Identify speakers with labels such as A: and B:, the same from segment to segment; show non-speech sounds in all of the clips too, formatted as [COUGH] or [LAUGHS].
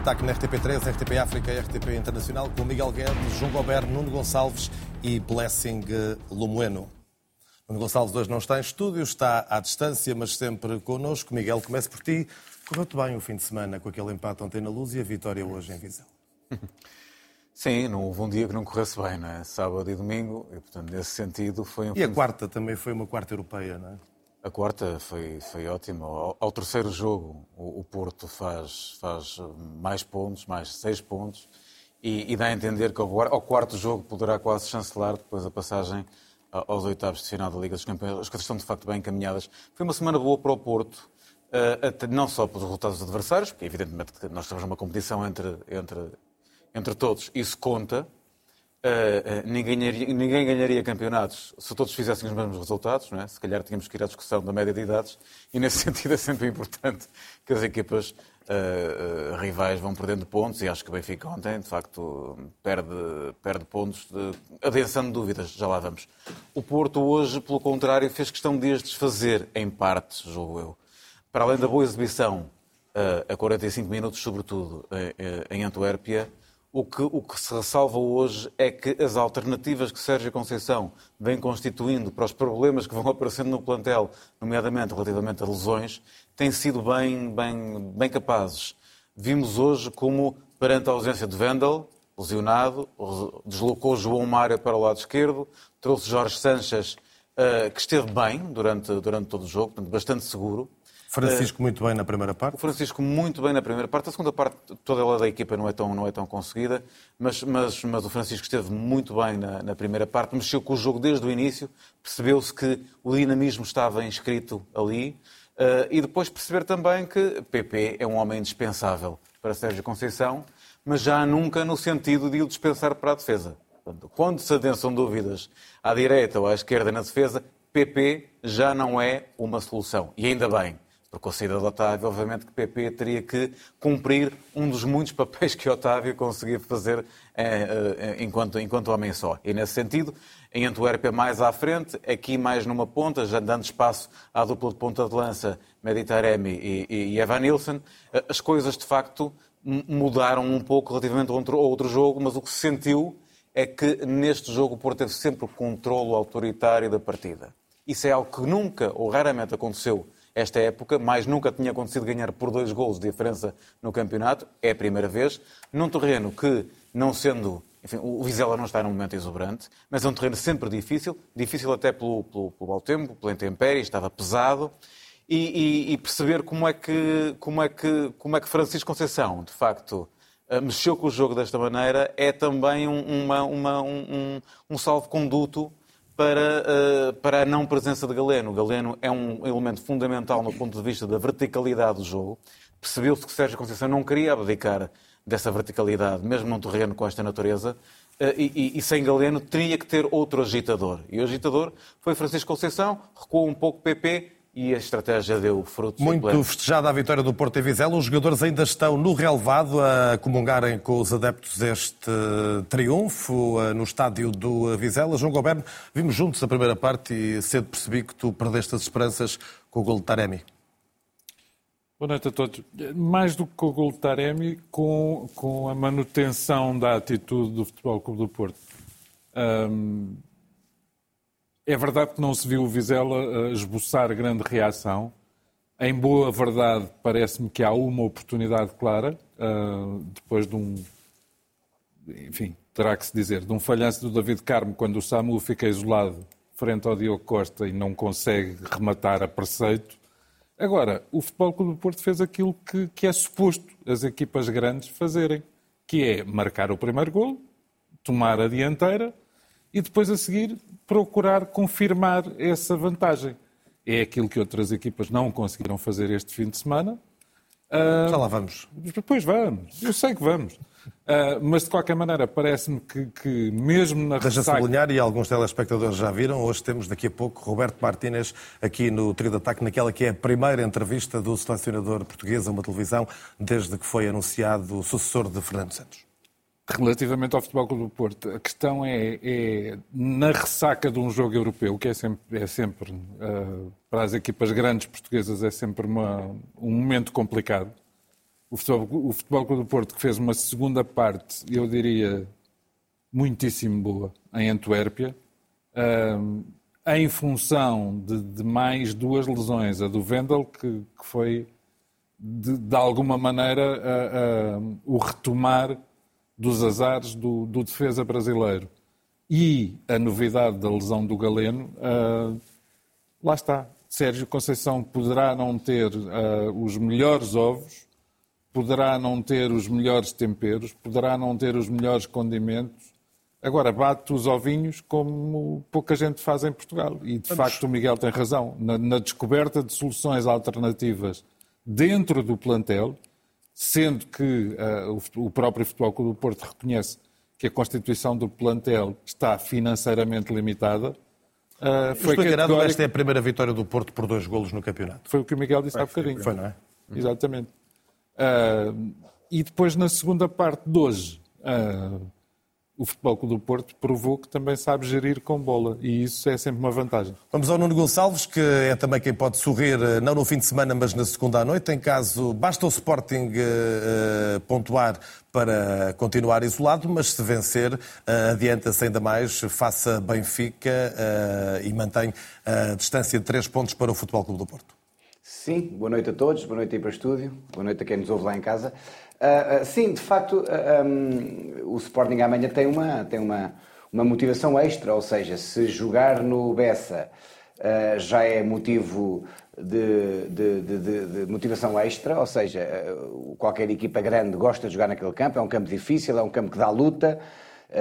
A: ataque na RTP3, RTP África e RTP Internacional com Miguel Guedes, João Gobert, Nuno Gonçalves e Blessing Lomoeno. Nuno Gonçalves hoje não está em estúdio, está à distância, mas sempre connosco. Miguel, comece por ti. Correu-te bem o fim de semana com aquele empate ontem na Luz e a vitória hoje em Viseu? [LAUGHS]
B: Sim, não houve um dia que não corresse bem, não é? Sábado e domingo, e portanto, nesse sentido foi um
A: E a quarta também foi uma quarta europeia, não é?
B: A quarta foi, foi ótima. Ao, ao terceiro jogo, o, o, Porto faz, faz mais pontos, mais seis pontos, e, e dá a entender que ao, ao, quarto jogo poderá quase chancelar depois a passagem aos oitavos de final da Liga dos Campeões. As coisas estão de facto bem encaminhadas. Foi uma semana boa para o Porto, uh, não só pelos resultados dos adversários, porque evidentemente nós estamos numa competição entre, entre, entre todos, isso conta, Uh, ninguém, ganharia, ninguém, ganharia, campeonatos se todos fizessem os mesmos resultados, não é? se calhar tínhamos que ir à discussão da média de idades, e nesse [LAUGHS] sentido é sempre importante que as equipas uh, rivais vão perdendo pontos, e acho que o Benfica ontem, de facto, perde, perde pontos, de, adensando dúvidas, já lá vamos. O Porto hoje, pelo contrário, fez questão de as desfazer, em partes, julgo eu. Para além da boa exibição, a 45 minutos, sobretudo, em Antuérpia, o que, o que se ressalva hoje é que as alternativas que Sérgio Conceição vem constituindo para os problemas que vão [LAUGHS] aparecendo no plantel, nomeadamente relativamente a lesões, têm sido bem, bem, bem capazes. Vimos hoje como, perante a ausência de Vendel, lesionado, deslocou João Mário para o lado esquerdo, trouxe Jorge Sanches, uh, que esteve bem durante, durante todo o jogo, bastante seguro.
A: Francisco muito bem na primeira parte. O
B: Francisco muito bem na primeira parte. A segunda parte, toda ela da equipa não é tão, não é tão conseguida, mas, mas, mas o Francisco esteve muito bem na, na primeira parte, mexeu com o jogo desde o início, percebeu-se que o dinamismo estava inscrito ali uh, e depois perceber também que PP é um homem indispensável para Sérgio Conceição, mas já nunca no sentido de o dispensar para a defesa. Quando se adensam dúvidas à direita ou à esquerda na defesa, PP já não é uma solução. E ainda bem. Porque a saída de Otávio, obviamente que PP teria que cumprir um dos muitos papéis que Otávio conseguia fazer eh, eh, enquanto, enquanto homem só. E nesse sentido, em Antuérpia mais à frente, aqui mais numa ponta, já dando espaço à dupla de ponta de lança, Meditaremi e, e, e Evan Nilsson, eh, as coisas de facto mudaram um pouco relativamente a outro, outro jogo, mas o que se sentiu é que neste jogo o Porto teve sempre o controlo autoritário da partida. Isso é algo que nunca ou raramente aconteceu esta época, mais nunca tinha acontecido ganhar por dois gols de diferença no campeonato, é a primeira vez, num terreno que, não sendo. Enfim, o Vizela não está num momento exuberante, mas é um terreno sempre difícil, difícil até pelo, pelo, pelo mau tempo, pela intempérie, estava pesado, e, e, e, perceber como é, que, como, é que, como é que Francisco Conceição, de facto, eh, mexeu com o jogo desta maneira, é também uma, uma, um, um salvo-conduto para, uh, para a não presença de Galeno. Galeno é um elemento fundamental no ponto de vista da verticalidade do jogo. Percebeu-se que Sérgio Conceição não queria abdicar dessa verticalidade, mesmo num terreno com esta natureza, uh, e, e, sem Galeno teria que ter outro agitador. E o agitador foi Francisco Conceição, recuou um pouco PP e a estratégia deu frutos.
A: Muito festejada a vitória do Porto e Vizela. Os jogadores ainda estão no relevado a comungarem com os adeptos este triunfo eh, no estádio do Vizela. João Goberno, vimos juntos a primeira parte e cedo percebi que tu perdeste as esperanças com o gol de Taremi.
C: Boa noite a todos. Mais do que com o gol de Taremi, com, com a manutenção da atitude do Futebol Clube do Porto. Um, é verdade que não se viu o Vizela eh, esboçar grande reação. Em boa verdade, parece-me que há uma oportunidade clara, uh, depois de um. Enfim, terá que se dizer, de um falhanço do David Carmo, quando o Samu fica isolado frente ao Diogo Costa e não consegue rematar a preceito. Agora, o Futebol Clube do Porto fez aquilo que, que é suposto as equipas grandes fazerem, que é marcar o primeiro gol, tomar a dianteira e depois a seguir procurar confirmar essa vantagem. É aquilo que outras equipas não conseguiram fazer este fim de semana.
A: Já lá vamos.
C: Depois vamos, eu sei que vamos. Uh, mas de qualquer maneira, parece-me que, que, mesmo na
A: Deixa ressaca... sublinhar, e alguns telespectadores já viram, hoje temos daqui a pouco Roberto Martínez aqui no Trio de Ataque, naquela que é a primeira entrevista do selecionador português a uma televisão desde que foi anunciado o sucessor de Fernando Santos.
C: Relativamente ao Futebol Clube do Porto, a questão é, é, na ressaca de um jogo europeu, que é sempre, é sempre uh, para as equipas grandes portuguesas, é sempre uma, um momento complicado. O Futebol, o Futebol Clube do Porto que fez uma segunda parte, eu diria, muitíssimo boa, em Antuérpia, uh, em função de, de, mais duas lesões. A do Vendel, que, que foi, de, de, alguma maneira, uh, o retomar dos azares do, do, defesa brasileiro. E a novidade da lesão do Galeno, lá está. Sérgio Conceição poderá não ter os melhores ovos, poderá não ter os melhores temperos, poderá não ter os melhores condimentos. Agora, bate os ovinhos como pouca gente faz em Portugal. E, de Vamos... facto, o Miguel tem razão. Na, na, descoberta de soluções alternativas dentro do plantel, sendo que uh, o, o, próprio Futebol Clube do Porto reconhece que a constituição do plantel está financeiramente limitada,
A: uh, foi categórico... esta é a primeira vitória do Porto por dois golos no campeonato.
C: Foi o que o Miguel disse
A: há
C: bocadinho.
A: Foi, não é?
C: Exatamente. Uh, e depois, na segunda parte de hoje, uh, o Futebol Clube do Porto provou que também sabe gerir com bola e isso é sempre uma vantagem.
A: Vamos ao Nuno Gonçalves, que é também quem pode sorrir, uh, não no fim de semana, mas na segunda à noite. Em caso, basta o Sporting pontuar para continuar isolado, mas se vencer, adianta-se ainda mais, faça Benfica e mantém a distância de três pontos para o Futebol Clube do Porto.
D: Sim, boa noite a todos, boa noite aí para o estúdio, boa noite a quem nos ouve lá em casa. Uh, uh, sim, de facto, uh, um, o Sporting amanhã tem, uma, tem uma, uma motivação extra, ou seja, se jogar no Bessa já é motivo de, de, de, de, motivação extra, ou seja, qualquer equipa grande gosta de jogar naquele campo, é um campo difícil, é um campo que dá luta,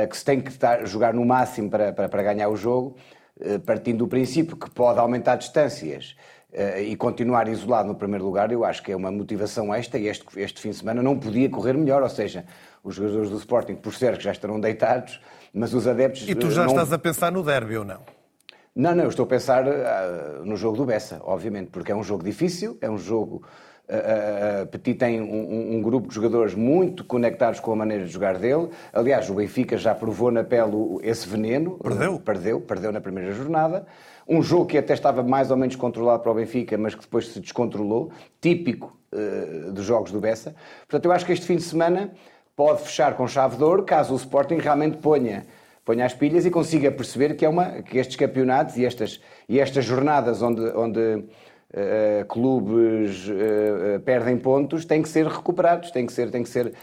D: que se tem que estar, jogar no máximo para, para, para ganhar o jogo, partindo do princípio que pode aumentar distâncias e continuar isolado no primeiro lugar, eu acho que é uma motivação esta e este, este fim de semana não podia correr melhor, ou seja, os jogadores do Sporting, por que já estarão deitados, mas os adeptos...
A: E tu já não... estás a pensar no derby ou não?
D: Não, não, eu estou a pensar uh, no jogo do Bessa, obviamente, porque é um jogo difícil, é um jogo... Uh, Petit tem um, um, grupo de jogadores muito conectados com a maneira de jogar dele. Aliás, o Benfica já provou na pele esse veneno.
A: Perdeu?
D: Perdeu, perdeu na primeira jornada. Um jogo que até estava mais ou menos controlado para o Benfica, mas que depois se descontrolou, típico uh, dos jogos do Bessa. Portanto, eu acho que este fim de semana pode fechar com chave de ouro, caso o Sporting realmente ponha, ponha as pilhas e consiga perceber que, é uma, que estes campeonatos e estas, e estas jornadas onde, onde uh, clubes uh, perdem pontos têm que ser recuperados, têm que ser, têm que ser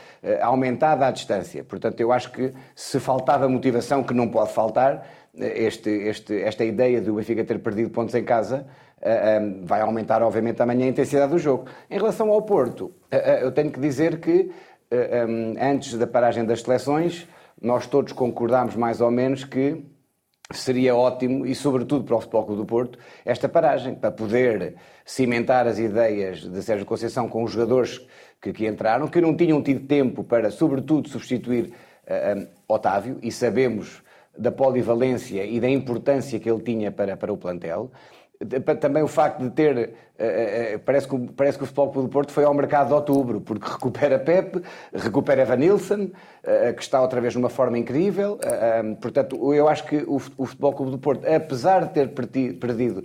D: aumentada a distância. Portanto, eu acho que se faltava motivação, que não pode faltar, este, este, esta ideia do Benfica ter perdido pontos em casa uh, um, vai aumentar, obviamente, amanhã a intensidade do jogo. Em relação ao Porto, uh, eu tenho que dizer que um, antes da paragem das seleções, nós todos concordámos mais ou menos que seria ótimo, e sobretudo para o Futebol Clube do Porto, esta paragem, para poder cimentar as ideias de Sérgio Conceição com os jogadores que aqui entraram, que não tinham tido tempo para, sobretudo, substituir uh, Otávio, e sabemos da polivalência e da importância que ele tinha para, para o plantel. Também o facto de ter. Eh, eh, eh, parece que, parece que o Futebol Clube do Porto foi ao mercado de outubro, porque [LAUGHS] recupera Pepe, recupera Vanilson, que está outra vez numa forma incrível. Portanto, eu acho que o Futebol Clube do Porto, apesar de ter perdido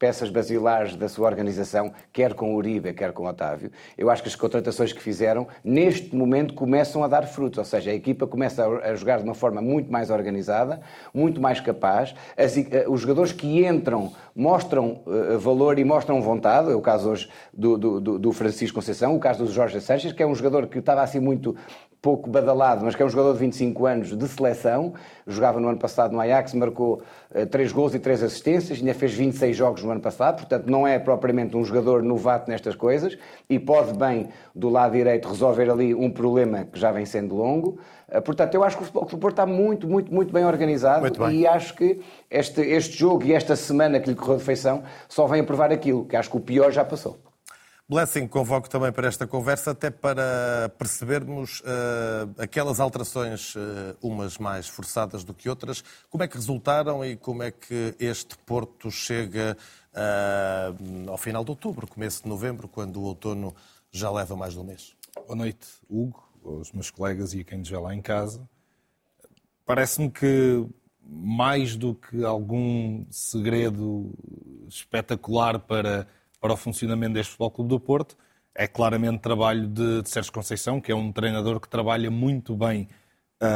D: peças basilares da sua organização, quer com Uribe, quer com Otávio. Eu acho que as contratações que fizeram, neste momento, começam a dar frutos, ou seja, a equipa começa a jogar de uma forma muito mais organizada, muito mais capaz. As, eh, os jogadores que entram mostram uh, valor e mostram vontade, é o caso hoje do, do, do Francisco Conceição, o caso do Jorge Sanches, que é um jogador que estava assim muito pouco badalado, mas que é um jogador de 25 anos de seleção, jogava no ano passado no Ajax, marcou uh, 3 gols e 3 assistências, ainda fez 26 jogos no ano passado, portanto não é propriamente um jogador novato nestas coisas e pode bem, do lado direito, resolver ali um problema que já vem sendo longo. Uh, portanto, eu acho que o Futebol Clube Porto está muito, muito, muito bem organizado muito bem. e acho que este, este jogo e esta semana que lhe correu de feição só vem a provar aquilo, que acho que o pior já passou.
A: Blessing, convoco também para esta conversa, até para percebermos uh, aquelas alterações, uh, umas mais forçadas do que outras, como é que resultaram e como é que este Porto chega uh, ao final de outubro, começo de novembro, quando o outono já leva mais de um mês.
E: Boa noite, Hugo, aos meus colegas e a quem vê lá em casa. Parece-me que mais do que algum segredo espetacular para para o funcionamento deste Futebol Clube do Porto. É claramente trabalho de, de Sérgio Conceição, que é um treinador que trabalha muito bem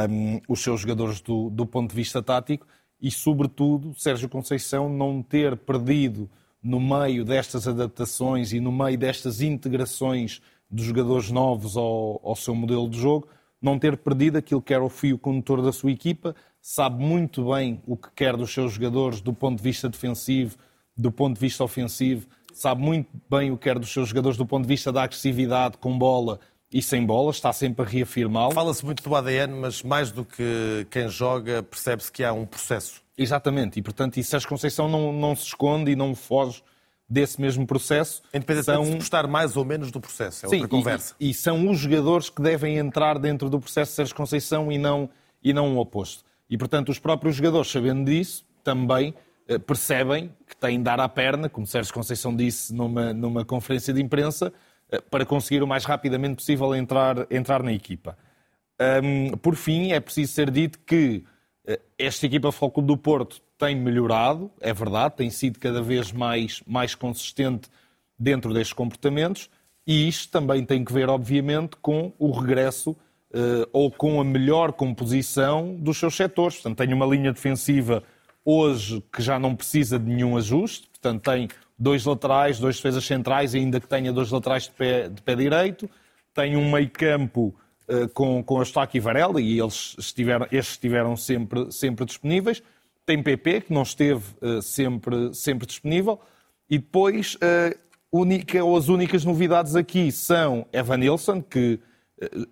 E: um, os seus jogadores do, do ponto de vista tático e, sobretudo, Sérgio Conceição não ter perdido no meio destas adaptações e no meio destas integrações dos jogadores novos ao, ao seu modelo de jogo, não ter perdido aquilo que era o fio condutor da sua equipa, sabe muito bem o que quer dos seus jogadores do ponto de vista defensivo, do ponto de vista ofensivo, sabe muito bem o que quer dos seus jogadores do ponto de vista da agressividade com bola e sem bola, está sempre a reafirmá-lo.
A: Fala-se muito do ADN, mas mais do que quem joga, percebe-se que há um processo.
E: Exatamente, e portanto, e Sérgio Conceição não, não se esconde e não foge desse mesmo processo.
A: Independentemente são... de gostar mais ou menos do processo, é
E: Sim,
A: outra conversa.
E: E, e, são os jogadores que devem entrar dentro do processo de Sérgio Conceição e não, e não o oposto. E portanto, os próprios jogadores, sabendo disso, também percebem que têm de dar à perna, como Sérgio Conceição disse numa, numa conferência de imprensa, eh, para conseguir o mais rapidamente possível entrar, entrar na equipa. Um, por fim, é preciso ser dito que eh, esta equipa Clube do Porto tem melhorado, é verdade, tem sido cada vez mais, mais consistente dentro destes comportamentos e isto também tem que ver, obviamente, com o regresso uh, ou com a melhor composição dos seus setores. Portanto, tem uma linha defensiva hoje que já não precisa de nenhum ajuste, portanto, tem dois laterais, dois defesas centrais, ainda que tenha dois laterais de pé, de pé direito, tem um meio campo uh, com, com Eustáquio e Varela, e eles estiveram, estes estiveram sempre, sempre disponíveis, tem PP, que não esteve uh, sempre, sempre disponível, e depois uh, única, ou as únicas novidades aqui são Evan Nilsson, que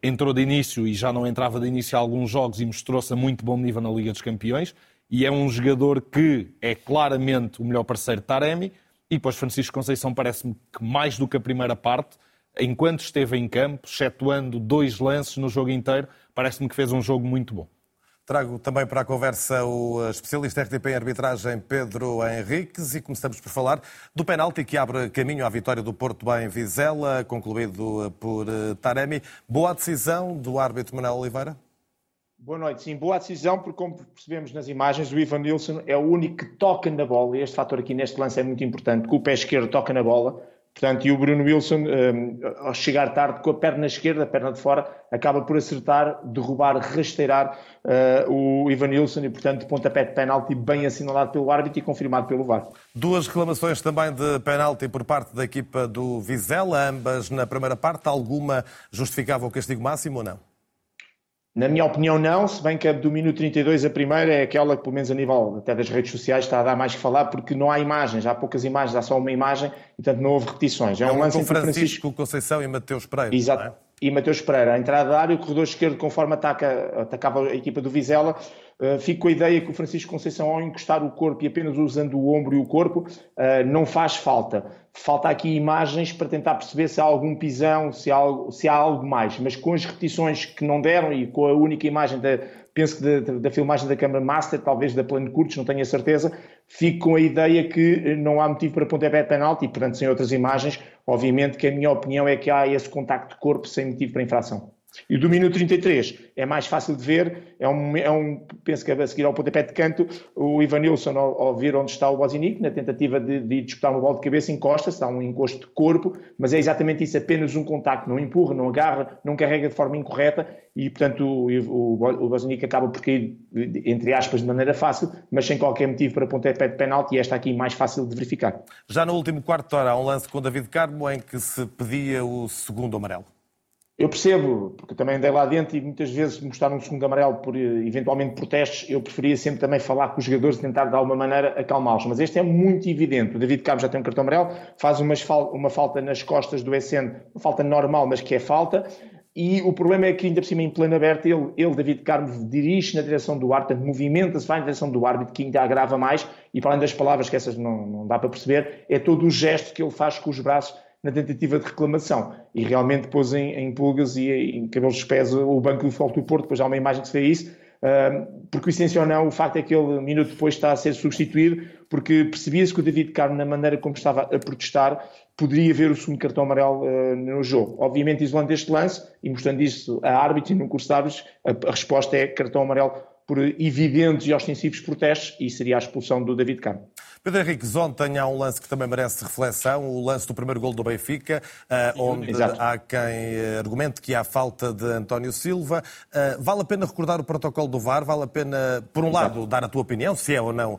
E: entrou de início e já não entrava de início a alguns jogos e mostrou-se a muito bom nível na Liga dos Campeões, e é um jogador que é claramente o melhor parceiro de Taremi, e depois Francisco Conceição parece-me que mais do que a primeira parte, enquanto esteve em campo, excetuando dois lances no jogo inteiro, parece-me que fez um jogo muito bom.
A: Trago também para a conversa o especialista RTP em arbitragem Pedro Henriques e começamos por falar do penalti que abre caminho à vitória do Porto em Vizela, concluído por eh, Taremi. Boa decisão do árbitro Manuel Oliveira?
F: Boa noite, sim, boa decisão, porque como percebemos nas imagens, o Ivan Nilsson é o único que toca na bola, e este fator aqui neste lance é muito importante, que o pé esquerdo toca na bola, Portanto, e o Bruno Wilson, um, ao chegar tarde com a perna esquerda, a perna de fora, acaba por acertar, derrubar, rasteirar uh, o Ivan Nilsson e, portanto, pontapé de penalti bem assinalado pelo árbitro e confirmado pelo VAR.
A: Duas reclamações também de penalti por parte da equipa do Vizela, ambas na primeira parte. Alguma justificava o castigo máximo ou não?
F: Na minha opinião, não, se bem que a do minuto 32, a primeira, é aquela que, pelo menos a nível até das redes sociais, está a dar mais que falar, porque não há imagens, há poucas imagens, há só uma imagem, e portanto não houve repetições.
A: É, é um lance com Francisco, Francisco Conceição e Mateus Pereira.
F: Exato. É? E Mateus Pereira, a entrada da área, o corredor esquerdo, conforme ataca, atacava a equipa do Vizela, uh, fico com a ideia que o Francisco Conceição, ao encostar o corpo e apenas usando o ombro e o corpo, uh, não faz falta falta aqui imagens para tentar perceber se há algum pisão, se há, algo, se há algo mais. Mas com as repetições que não deram e com a única imagem da, penso que da, da filmagem da câmara master, talvez da plano curtos, não tenho a certeza, fico com a ideia que não há motivo para pontapé de penalti portanto, sem outras imagens, obviamente que a minha opinião é que há esse contacto de corpo sem motivo para infração. E do minuto 33 é mais fácil de ver, é um, é um penso que a seguir ao pontapé de canto, o Ivanilson, ao, ao ver onde está o Bozinic, na tentativa de, de disputar uma bola de cabeça, encosta-se, dá um encosto de corpo, mas é exatamente isso, apenas um contacto, não empurra, não agarra, não carrega de forma incorreta e, portanto, o, o, o Bozinic acaba por cair, entre aspas, de maneira fácil, mas sem qualquer motivo para pontapé de penalti e esta aqui mais fácil de verificar.
A: Já no último quarto de hora há um lance com David Carmo em que se pedia o segundo amarelo.
F: Eu percebo, porque também andei lá dentro e muitas vezes mostrar um segundo amarelo por eventualmente protestos, eu preferia sempre também falar com os jogadores e tentar de alguma maneira acalmá-los. Mas este é muito evidente. O David Cabo já tem um cartão amarelo, faz uma, uma falta nas costas do SN, uma falta normal, mas que é falta. E o problema é que, ainda por cima, em plano aberto, ele, ele David Carmo, dirige na direção do árbitro, movimenta-se, vai na direção do árbitro, que ainda agrava mais, e para além das palavras, que essas não, não dá para perceber, é todo o gesto que ele faz com os braços na tentativa de reclamação. E realmente pôs em, em pulgas e em cabelos de pés o banco do Futebol do Porto, depois há uma imagem que se vê isso, uh, por coincidência ou não, o facto é que ele, um minuto depois, está a ser substituído, porque percebia-se que o David Carmo, na maneira como estava a protestar, poderia ver o segundo cartão amarelo uh, no jogo. Obviamente, isolando este lance e mostrando isso a árbitro e no curso de árbitros, a, a resposta é cartão amarelo por evidentes e ostensivos protestos e seria a expulsão do David Carmo.
A: Pedro Henriques, ontem há um lance que também merece reflexão, o lance do primeiro gol do Benfica, eh, onde
F: Exato.
A: há quem eh, argumente que há falta de António Silva. Eh, Vale a pena recordar o protocolo do VAR? Vale a pena, por um lado, dar a tua opinião, se é ou não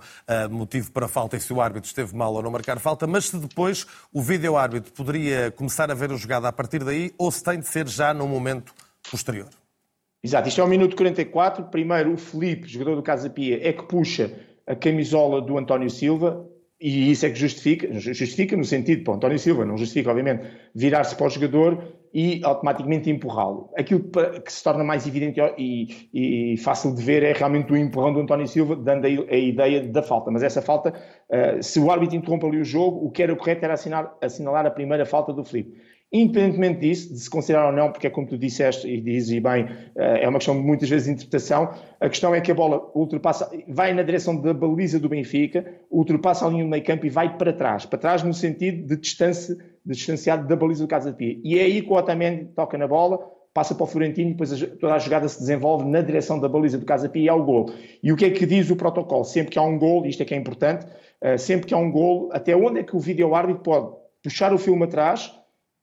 A: motivo para falta e se o árbitro esteve mal ou não marcar falta, mas se depois o vídeo-árbitro poderia começar a ver a jogada a partir daí ou se tem de ser já num momento posterior?
F: Exato, isto é o minuto 44. Primeiro, o Felipe, jogador do Casa Pia, é que puxa a camisola do António Silva e isso é que justifica, justifica no sentido, para António Silva, não justifica, obviamente, virar-se para o jogador e automaticamente empurrá-lo. Aquilo que se torna mais evidente e, e, fácil de ver é realmente o empurrão do António Silva, dando a, a ideia da falta. Mas essa falta, uh, se o árbitro interrompe ali o jogo, o que era correto era assinar, assinalar a primeira falta do Felipe. Independentemente disso, de se considerar ou não, porque é como tu disseste e dizes bem, é uma questão muitas vezes de interpretação, a questão é que a bola ultrapassa, vai na direção da baliza do Benfica, ultrapassa a linha do meio campo e vai para trás. Para trás no sentido de distância, de distanciado da baliza do Casa de Pia. E é aí que o Otamendi toca na bola, passa para o Florentino e depois toda a jogada se desenvolve na direção da baliza do Casa Pia e é o gol. E o que é que diz o protocolo? Sempre que há um gol, isto é que é importante, sempre que há um gol, até onde é que o vídeo árbitro pode puxar o filme atrás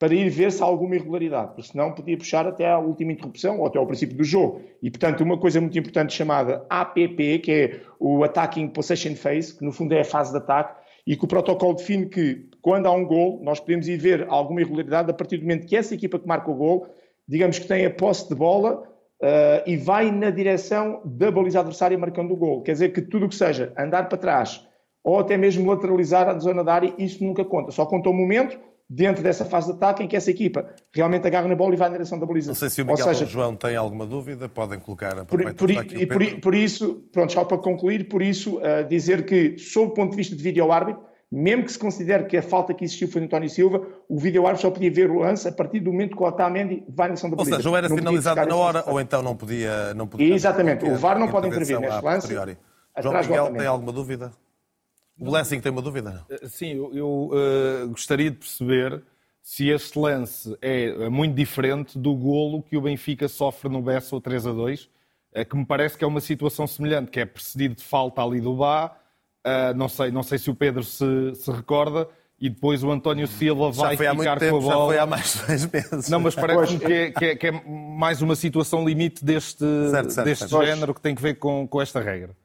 F: para ir ver se há alguma irregularidade, porque senão podia puxar até à última interrupção ou até ao princípio do jogo. E, portanto, uma coisa muito importante chamada APP, que é o Attacking Possession Phase, que no fundo é a fase de ataque, e que o protocolo define que quando há um gol, nós podemos ir ver alguma irregularidade a partir do momento que essa equipa que marca o gol, digamos que tem a posse de bola uh, e vai na direção da baliza adversária marcando o gol. Quer dizer que tudo o que seja andar para trás ou até mesmo lateralizar a zona da área, isso nunca conta. Só conta o momento dentro dessa fase de ataque em que essa equipa realmente agarra na bola e vai na direção da baliza.
A: Não sei se o Miguel ou, seja, João tem alguma dúvida, podem colocar a
F: por, por, e por, por, isso, pronto, só para concluir, por isso uh, dizer que, sob o ponto de vista de vídeo-árbitro, mesmo que se considere que a falta que existiu foi de António Silva, o vídeo-árbitro só podia ver o lance a partir do momento que o Otamendi vai na direção da baliza.
A: Ou seja, ou era não finalizado na hora, ou então não podia... Não podia
F: Exatamente, o VAR não pode intervir neste lance.
A: João Miguel, tem alguma dúvida? O Blessing tem uma dúvida?
E: Sim, eu, eu uh, gostaria de perceber se este lance é muito diferente do golo que o Benfica sofre no Bessa 3 a 2, que me parece que é uma situação semelhante, que é precedido de falta ali do Bá, não sei, não sei se o Pedro se, se recorda, e depois o António Silva vai ficar
A: tempo,
E: com a bola.
A: Já foi há mais de dois meses.
E: Não, mas parece-me que, é, que, é, que, é, mais uma situação limite deste, certo, certo, deste certo. género que tem que ver com, com esta regra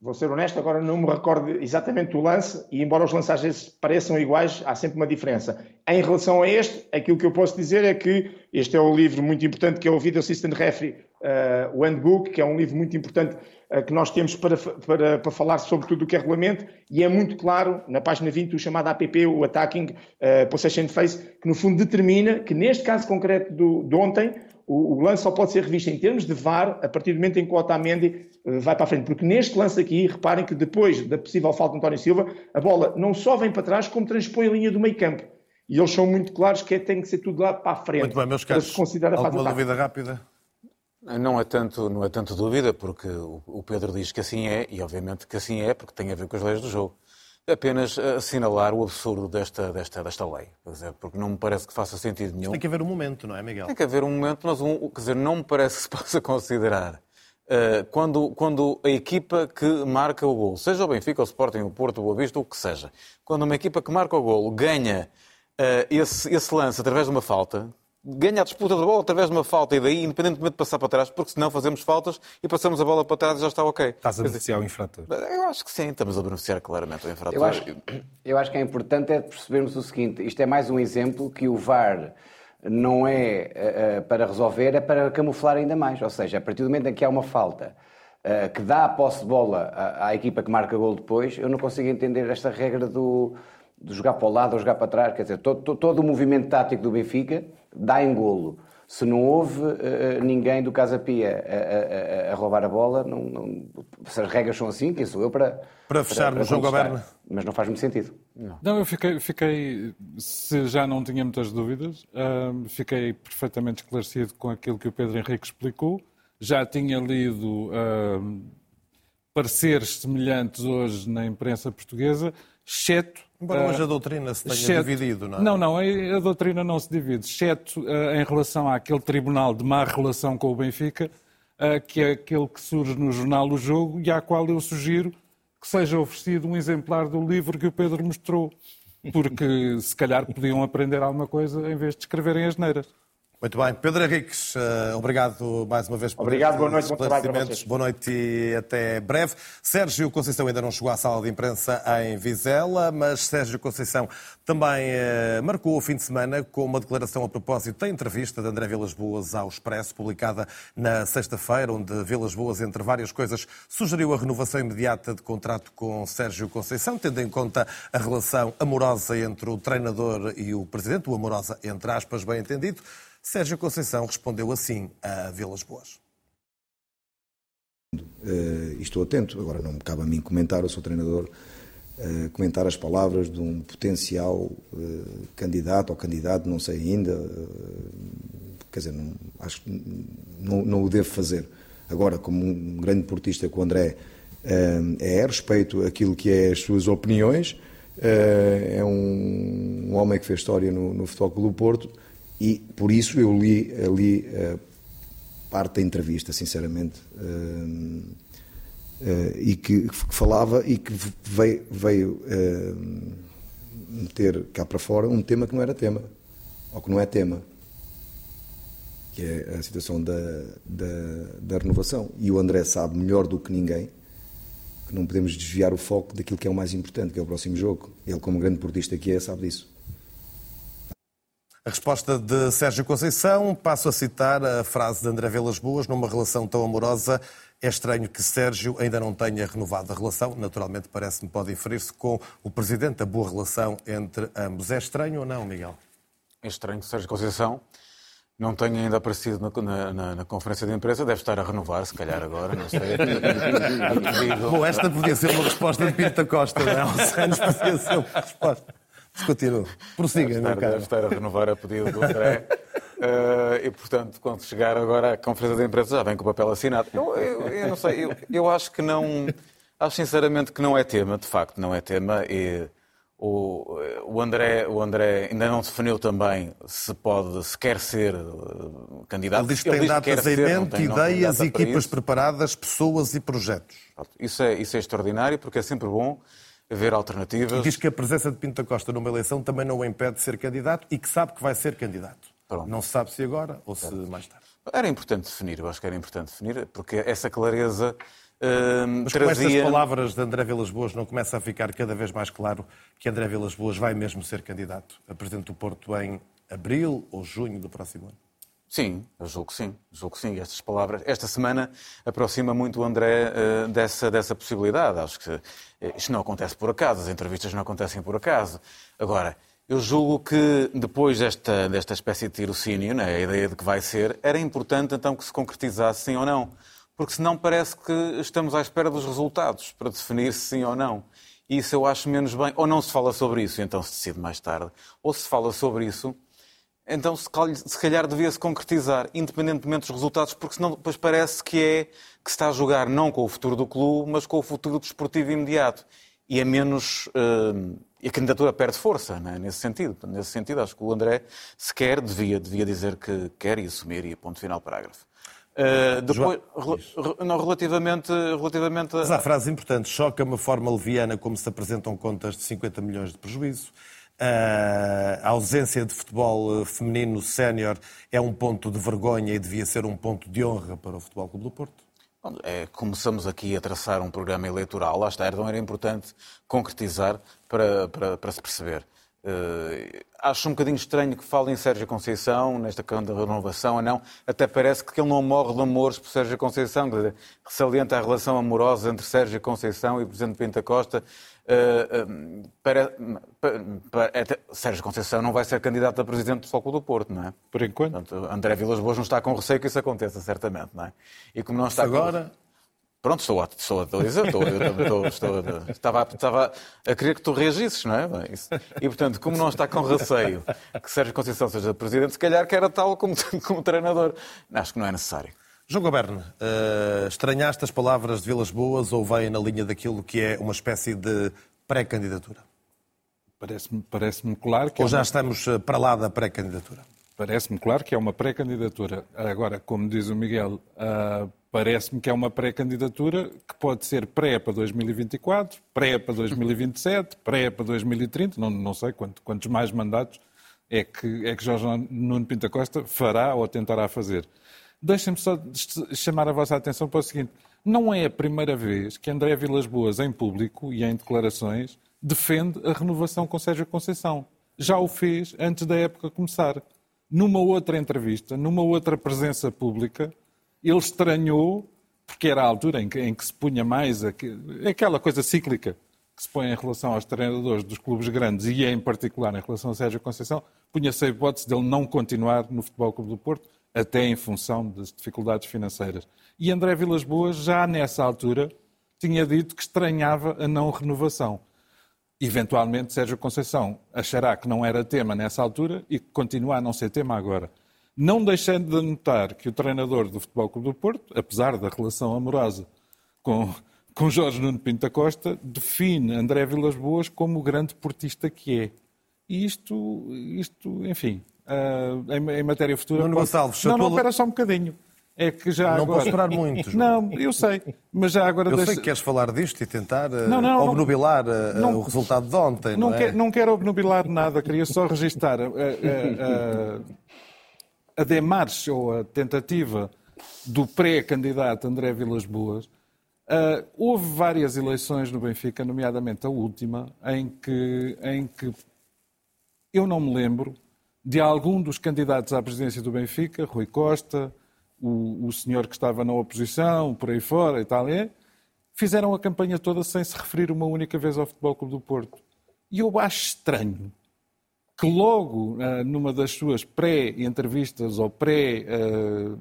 F: vou ser honesto, agora não me recordo exatamente do lance, e embora os lances às vezes pareçam iguais, há sempre uma diferença. Em relação a este, aquilo que eu posso dizer é que este é o livro muito importante que é o Video Assistant Referee, uh, o Handbook, que é um livro muito importante uh, que nós temos para, para, para falar sobre tudo o que é regulamento, e é muito claro, na página 20, o chamado APP, o Attacking uh, Possession Face, que no fundo determina que neste caso concreto do, de ontem, o, o, lance só pode ser revisto em termos de VAR a partir do momento em que o Otamendi uh, vai para a frente. Porque neste lance aqui, reparem que depois da possível falta de António Silva, a bola não só vem para trás, como transpõe a linha do meio campo. E eles são muito claros que é, tem que ser tudo lá para a frente.
A: Muito bem, meus caros. Alguma dúvida rápida?
B: Não é, tanto, não é tanto dúvida, porque o Pedro diz que assim é, e obviamente que assim é, porque tem a ver com as leis do jogo apenas assinalar o absurdo desta, desta, desta lei. Quer dizer, porque não me parece que faça sentido nenhum.
A: Tem que haver um momento, não é, Miguel?
B: Tem que haver um momento, mas um, quer dizer, não me parece que se [LAUGHS] possa considerar uh, quando, quando a equipa que marca o gol, seja o Benfica, o Sporting, o Porto, o Boa Vista, o que seja, quando uma equipa que marca o gol ganha uh, esse, esse lance através de uma falta, ganha a disputa da bola através de uma falta e daí, independentemente de passar para trás, porque senão fazemos faltas e passamos a bola para trás e já está ok.
E: Estás a beneficiar o infrator.
B: Eu acho que sim, estamos a beneficiar claramente o infrator.
D: Eu acho, eu acho que é importante é percebermos o seguinte, isto é mais um exemplo que o VAR não é uh, para resolver, é para camuflar ainda mais. Ou seja, a partir do momento em que há uma falta uh, que dá a posse de bola à, à equipa que marca gol depois, eu não consigo entender esta regra do de jogar para o lado ou jogar para trás, quer dizer, todo, todo, todo o movimento tático do Benfica dá engolo. Se não houve uh, ninguém do Casa Pia a, a, a, roubar a bola, não, não, se as regras são assim, quem sou eu para.
A: Para fechar para, no jogo aberto.
D: Mas não faz muito sentido.
C: Não, não eu fiquei, fiquei, se já não tinha muitas dúvidas, uh, fiquei perfeitamente esclarecido com aquilo que o Pedro Henrique explicou. Já tinha lido uh, pareceres semelhantes hoje na imprensa portuguesa, exceto
A: Embora hoje a doutrina se tenha exceto, dividido, não é?
C: Não, não, a doutrina não se divide, exceto uh, em relação àquele tribunal de má relação com o Benfica, uh, que é aquele que surge no jornal O Jogo e à qual eu sugiro que que seja oferecido um exemplar do livro que o Pedro mostrou, porque se calhar podiam aprender alguma coisa em vez de escreverem as neiras.
A: Muito bem. Pedro Henriques, uh, obrigado mais uma vez por
F: Obrigado, boa noite, bom trabalho para vocês.
A: Boa noite e até breve. Sérgio Conceição ainda não chegou à sala de imprensa em Vizela, mas Sérgio Conceição também uh, marcou o fim de semana com uma declaração a propósito da entrevista de André Vilas Boas ao Expresso, publicada na sexta-feira, onde Vilas Boas, entre várias coisas, sugeriu a renovação imediata de contrato com Sérgio Conceição, tendo em conta a relação amorosa entre o treinador e o presidente, o amorosa entre aspas, bem entendido. Sérgio Conceição respondeu assim a Vilas Boas.
G: Uh, estou atento, agora não me cabe a mim comentar, eu sou treinador, uh, comentar as palavras de um potencial uh, candidato ou candidato, não sei ainda, quer dizer, não, acho que não, não, o devo fazer. Agora, como um grande portista que o André é, respeito aquilo que é as suas opiniões, é um, um, homem que fez história no, no Futebol Clube do Porto, e por isso eu li ali uh, parte da entrevista, sinceramente, uh, uh, e que, que, falava e que veio, veio meter cá para fora um tema que não era tema, ou que não é tema, que é a situação da, da, da renovação. E o André sabe melhor do que ninguém que não podemos desviar o foco daquilo que é o mais importante, que é o próximo jogo. Ele, como grande portista que é, sabe disso.
A: A resposta de Sérgio Conceição, passo a citar a frase de André Velas Boas, numa relação tão amorosa, é estranho que Sérgio ainda não tenha renovado a relação. Naturalmente, parece-me pode inferir-se com o Presidente a boa relação entre ambos. É estranho ou não, Miguel?
B: É estranho que Sérgio Conceição não tenha ainda aparecido na, na, na, conferência de imprensa, deve estar a renovar, se calhar agora, não sei. [LAUGHS]
A: Bom, esta podia ser uma resposta de Pinta Costa, não é? Anos podia ser uma resposta. Continua. Prossiga,
B: meu caro. Deve estar a renovar a pedido do André. Uh, [LAUGHS] e, portanto, quando chegar agora à conferência de imprensa, já vem com o papel assinado. Eu, eu, eu não sei, eu, eu, acho que não. Acho sinceramente que não é tema, de facto, não é tema. E o, o, André, o André ainda não definiu também se pode, se quer ser uh, candidato.
A: Ele diz que tem datas em mente, ideias, equipas preparadas, pessoas e projetos.
B: Isso é, isso é extraordinário, porque é sempre bom haver alternativas.
A: Diz que a presença de Pinto da Costa numa eleição também não o impede de ser candidato e que sabe que vai ser candidato. Pronto. Não se sabe se agora ou se mais tarde.
B: Era importante definir, eu acho que era importante definir, porque essa clareza uh,
A: Mas
B: trazia...
A: com estas palavras de André Vilas Boas não começa a ficar cada vez mais claro que André Vilas Boas vai mesmo ser candidato a Presidente do Porto em abril ou junho do próximo ano?
B: Sim, eu julgo que sim, julgo que sim. Estas palavras, esta semana aproxima muito o André uh, dessa, dessa possibilidade. Acho que uh, isto não acontece por acaso, as entrevistas não acontecem por acaso. Agora, eu julgo que depois desta, desta espécie de tirocínio, né, a ideia de que vai ser, era importante então que se concretizasse sim ou não. Porque senão parece que estamos à espera dos resultados para definir se sim ou não. E isso eu acho menos bem. Ou não se fala sobre isso, então se decide mais tarde. Ou se fala sobre isso então se calhar devia-se concretizar, independentemente dos resultados, porque senão depois parece que é que se está a jogar não com o futuro do clube, mas com o futuro desportivo imediato. E é menos. Uh, e a candidatura perde força, é? nesse sentido. Nesse sentido, acho que o André, se quer, devia, devia dizer que quer e assumir, e ponto final, parágrafo. Uh, depois, João, não, relativamente, relativamente a...
A: Mas há frases importantes. Choca-me a forma leviana como se apresentam contas de 50 milhões de prejuízo. A ausência de futebol eh, feminino sénior é um ponto de vergonha e devia ser um ponto de honra para o Futebol Clube do Porto?
B: É, começamos aqui a traçar um programa eleitoral. Lá está, então era importante concretizar para, para, para se perceber. Uh, acho um bocadinho estranho que falem em Sérgio Conceição, nesta questão da renovação ou não. Até parece que ele não morre de amores por Sérgio Conceição. Dizer, salienta a relação amorosa entre Sérgio Conceição e o Presidente Pinta Costa. Uh, uh, para, para, para, Sérgio Conceição não vai ser candidato a Presidente do Futebol do Porto, não é?
C: Por enquanto.
B: Portanto, André Vilas Boas não está com receio que isso aconteça, certamente, não é?
A: E como não está Agora... Com...
B: Pronto, estou a, dizer, estou, estou, estou, estava, estava a querer que tu reagisses, não é? Isso. E, portanto, como não está com receio que Sérgio Conceição seja presidente, se calhar que era tal como, [LAUGHS] como treinador. Acho que não é necessário.
A: João Goberno, uh, estranhaste as palavras de Vilas Boas ou vem na linha daquilo que é uma espécie de pré-candidatura?
C: Parece-me parece claro que.
A: Ou é já uma... estamos eh, para lá da pré-candidatura?
C: Parece-me claro que é uma pré-candidatura. Agora, como diz o Miguel, uh, parece-me que é uma pré-candidatura que pode ser pré para 2024, pré para 2027, pré para 2030, não, não sei quantos, quantos mais mandatos é que, é que Jorge Nuno Pinta Costa fará ou tentará fazer. Deixem-me só chamar a vossa atenção para o seguinte: não é a primeira vez que André Vilas Boas, em público e em declarações, defende a renovação com Sérgio Conceição. Já o fez antes da época começar numa outra entrevista, numa outra presença pública, ele estranhou, porque era a altura em que, em que se punha mais aquela coisa cíclica que se põe em relação aos treinadores dos clubes grandes e em particular em relação a Sérgio Conceição, punha-se a hipótese dele não continuar no Futebol Clube do Porto, até em função das dificuldades financeiras. E André Vilas Boas, já nessa altura, tinha dito que estranhava a não renovação. Eventualmente, Sérgio Conceição achará que não era tema nessa altura e que continua a não ser tema agora. Não deixando de notar que o treinador do Futebol Clube do Porto, apesar da relação amorosa com, com Jorge Nuno Pinto Costa, define André Vilas Boas como o grande portista que é. E isto, isto enfim, em, em, matéria futura...
A: Nuno pode... Gonçalves...
C: Não, não, espera só um bocadinho é que já
A: não
C: agora...
A: posso esperar muito.
C: João. Não, eu sei, mas já agora...
A: Eu
C: deixa...
A: sei que queres falar disto e tentar eh, não, não, obnubilar eh, não, o resultado de ontem, não,
C: não
A: é?
C: Quer, não quero obnubilar nada, queria só registar a, a, a, a demarche ou a tentativa do pré-candidato André Vilas Boas. Uh, houve várias eleições no Benfica, nomeadamente a última, em que, em que eu não me lembro de algum dos candidatos à presidência do Benfica, Rui Costa, o, o senhor que estava na oposição, por aí fora e tal, é, fizeram a campanha toda sem se referir uma única vez ao Futebol Clube do Porto. E eu acho estranho que logo ah, numa das suas pré-entrevistas ou ah,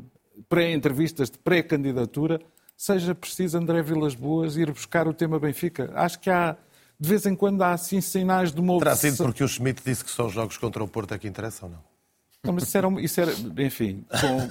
C: pré-entrevistas de pré-candidatura seja preciso André Vilas Boas ir buscar o tema Benfica. Acho que há, de vez em quando há assim sinais de uma
A: Terá sido porque o Schmidt disse que só os jogos contra o Porto é que interessam, não?
C: Não, mas isso era, isso era enfim,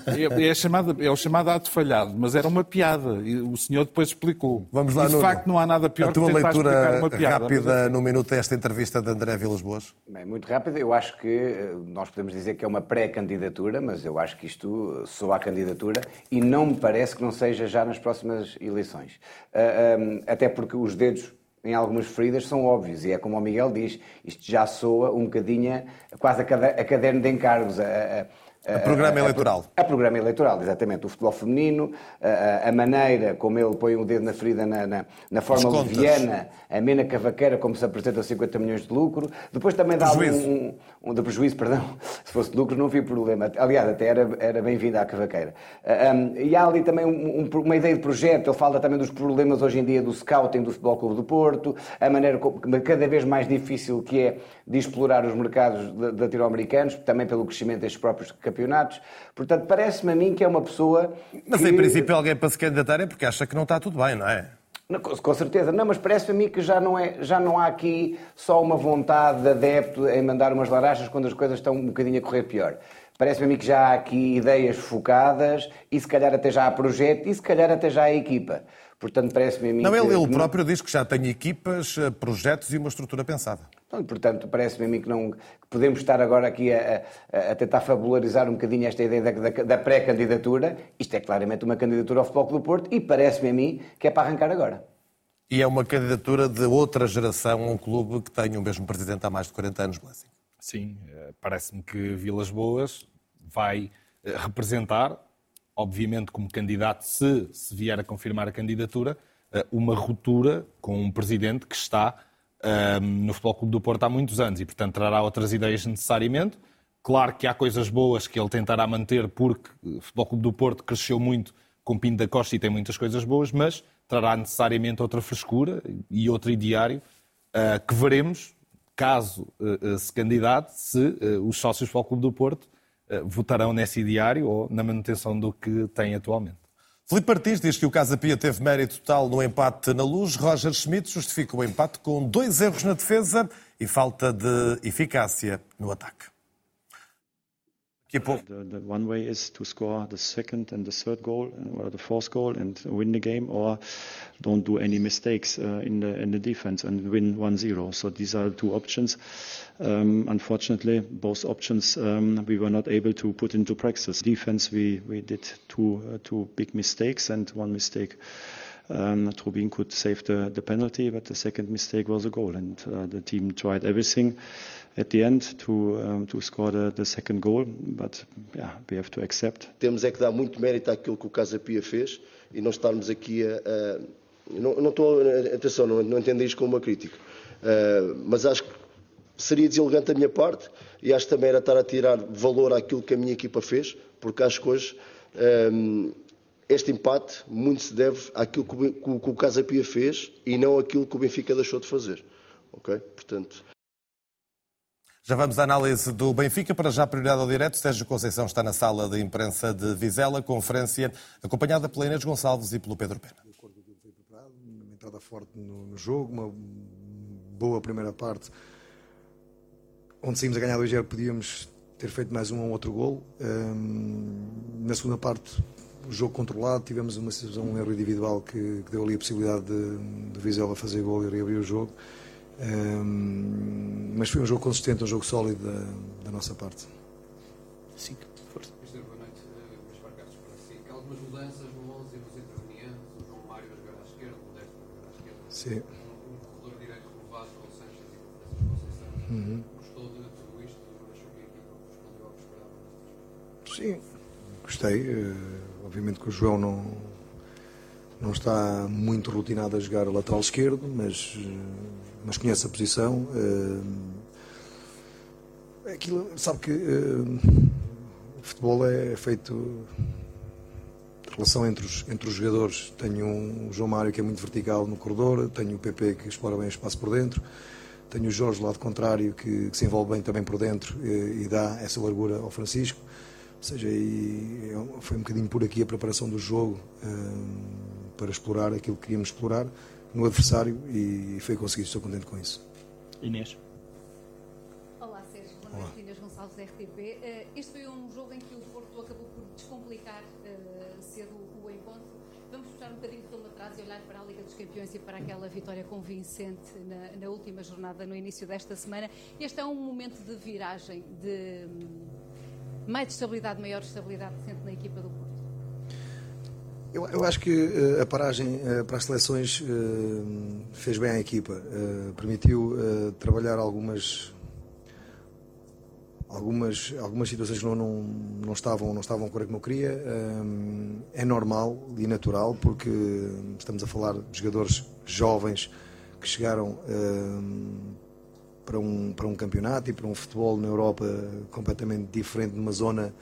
C: é, é, chamado, é o chamado ato falhado, mas era uma piada. E o senhor depois explicou.
A: Vamos lá,
C: e, de
A: Nuno.
C: facto, não há nada pior
A: a tua
C: que tentar
A: leitura
C: explicar uma piada.
A: rápida
C: mas...
A: no minuto desta entrevista de André Vilas Boas?
D: Bem, muito rápida. Eu acho que eh, nós podemos dizer que é uma pré-candidatura, mas eu acho que isto soa a candidatura e não me parece que não seja já nas próximas eleições. Uh, um, até porque os dedos em algumas feridas são óbvios, e é como o Miguel diz, isto já soa um bocadinho quase a caderno de encargos, a, a,
A: a programa a, eleitoral.
D: A, programa eleitoral, exatamente. O futebol feminino, a, maneira como ele põe o dedo na ferida na, na, na forma leviana, a mena cavaqueira, como se apresenta 50 milhões de lucro. Depois também dá um, um, um de prejuízo, [LAUGHS] perdão. Se fosse de lucro não havia problema. Aliás, até era, era bem-vinda à cavaqueira. Um, e há ali também um, uma ideia de projeto. Ele fala também dos problemas hoje em dia do scouting do Futebol Clube do Porto, a maneira cada vez mais difícil que é de explorar os mercados latino-americanos, também pelo crescimento destes próprios campeonatos. Portanto, parece-me a mim que é uma pessoa.
A: Mas
D: que...
A: em princípio alguém para se candidatar é porque acha que não está tudo bem, não é?
D: Com certeza, não, mas parece-me a mim que já não, é, já não há aqui só uma vontade de adepto em mandar umas laranjas quando as coisas estão um bocadinho a correr pior. Parece-me a mim que já há aqui ideias focadas e se calhar até já há projeto e se calhar até já há equipa. Portanto, parece-me a mim.
A: Não, ele, ele próprio diz que já tem equipas, eh, projetos e uma estrutura pensada.
D: Então, portanto, parece-me a mim que, não, que podemos estar agora aqui a, a, a, tentar fabularizar um bocadinho esta ideia da, da, da pré-candidatura. Isto é claramente uma candidatura ao Futebol Clube do Porto e parece-me a mim que é para arrancar agora.
A: E é uma candidatura de outra geração a um clube que tem o mesmo presidente há mais de 40 anos, Blessing.
E: Sim, eh, parece-me que Vilas Boas vai eh, representar obviamente, como candidato, se, se vier a confirmar a candidatura, eh, uma ruptura com um presidente que está no Futebol Clube do Porto há muitos anos e, portanto, trará outras ideias necessariamente. Claro que há coisas boas que ele tentará manter, porque o Futebol Clube do Porto cresceu muito com Pinto da Costa e tem muitas coisas boas, mas trará necessariamente outra frescura e outro ideário uh, que veremos, caso uh, se candidate, se os sócios do Futebol Clube do Porto eh, votarão nesse ideário ou na manutenção do que têm atualmente.
A: Filipe Martins diz que o Casa Pia teve mérito total no empate na luz. Roger Schmidt justifica o empate com dois erros na defesa e falta de eficácia no ataque. Daqui a pouco.
H: The, the one way is to score the second and the third goal or the fourth goal and win the game, or don't do any mistakes uh, in the in the defense and win 1-0. So these are two options. Um, unfortunately, both options um, we were not able to put into practice. Defense, we we did two uh, two big mistakes and one mistake. Um, Trubin could save the, the penalty, but the second mistake was a goal, and uh, the team tried everything at the end to um, to score the, the second goal. But yeah, we have to accept.
I: Temos é que dar muito mérito àquilo que o Casa Pia fez e não estarmos aqui a. a não, não estou. Atenção, não, não entendo isto como uma crítica. Uh, mas acho que seria deselegante da minha parte e acho que também era estar a tirar valor àquilo que a minha equipa fez, porque acho que hoje. Um, este empate muito se deve àquilo que que o Casa Pia fez e não àquilo que o Benfica deixou de fazer. Ok? Portanto.
A: Já vamos à análise do Benfica. Para já, prioridade ao direto. Sérgio Conceição está na sala de imprensa de Vizela, conferência acompanhada pela Inês Gonçalves e pelo Pedro Pena.
G: Uma entrada forte no, jogo, uma boa primeira parte, onde saímos a ganhar 2-0, podíamos ter feito mais um ou outro gol. Na segunda parte, o jogo controlado, tivemos uma situação, um erro individual que, que deu ali a possibilidade de, de Vizela fazer gol e reabrir o jogo. Um, mas foi um jogo consistente, um jogo sólido da, da nossa parte.
J: Sim, força.
K: Boa noite, meus marcados para si. Algumas mudanças no 11 e nos intervenientes, o João Mário a jogar à esquerda, o Modesto a jogar à esquerda.
G: Sim.
K: Um, corredor direito renovado com o Sanches e com Francisco Conceição.
G: Uhum.
K: Gostou de tudo isto? Achou que a equipa respondeu ao que esperava?
G: Sim, gostei. Uh, obviamente que o João não, não está muito rotinado a jogar a lateral esquerdo, mas, uh, mas conhece a posição. Uh, aquilo, sabe que o futebol é feito de relação entre os, entre os jogadores. Tenho um João Mário que é muito vertical no corredor, tenho o PP que explora bem o espaço por dentro, tenho o Jorge do lado contrário que, que se envolve bem também por dentro e, e dá essa largura ao Francisco. Ou seja, e foi um bocadinho por aqui a preparação do jogo um, para explorar aquilo que queríamos explorar no adversário e foi conseguido. Estou contente com isso.
J: Inês.
L: Olá, Sérgio. Boa noite, Inês Gonçalves, RTP. Uh, este foi um jogo em que o Porto acabou por descomplicar uh, cedo o encontro. Vamos puxar um bocadinho de filme atrás e olhar para a Liga dos Campeões e para aquela vitória convincente na, na última jornada, no início desta semana. Este é um momento de viragem, de mais estabilidade, maior estabilidade sente na equipa do Porto?
G: Eu, eu acho que uh, a paragem uh, para as seleções uh, fez bem à equipa, permitiu trabalhar algumas algumas algumas situações que não, não, não estavam não estavam como eu queria. É normal e natural porque estamos a falar de jogadores jovens que chegaram para um, para um campeonato e para um futebol na Europa completamente diferente, numa zona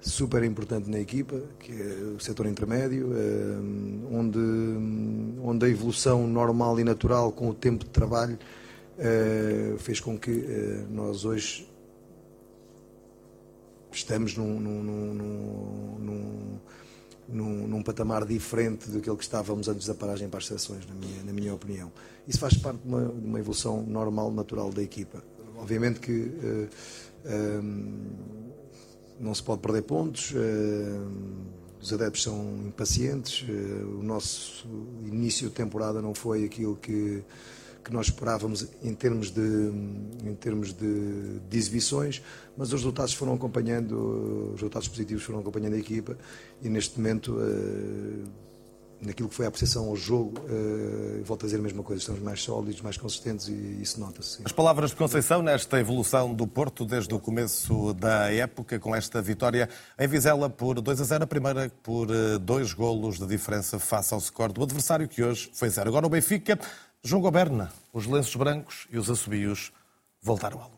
G: super importante na equipa, que é o setor intermédio, eh, onde, onde a evolução normal e natural com o tempo de trabalho eh, fez com que eh, nós hoje estamos num, num, num, num patamar diferente daquele que estávamos antes da paragem para as seleções, na minha, na minha opinião. Isso faz parte de uma, de uma, evolução normal, natural da equipa. Obviamente que não se pode perder pontos, uh, os adeptos são impacientes, o nosso início de temporada não foi aquilo que que nós esperávamos em termos de, em termos de, de, exibições, mas os resultados foram acompanhando, os resultados positivos foram acompanhando a equipa e neste momento, uh, naquilo que foi a apreciação ao jogo, uh, volto a dizer a mesma coisa, estamos mais sólidos, mais consistentes e isso nota-se.
A: As palavras de Conceição nesta evolução do Porto desde o começo da época, com esta vitória em Vizela por 2 a 0, a primeira por uh, dois golos de diferença face ao score do adversário, que hoje foi zero. Agora o Benfica João Goberna, os lenços brancos e os assobios voltaram à luz.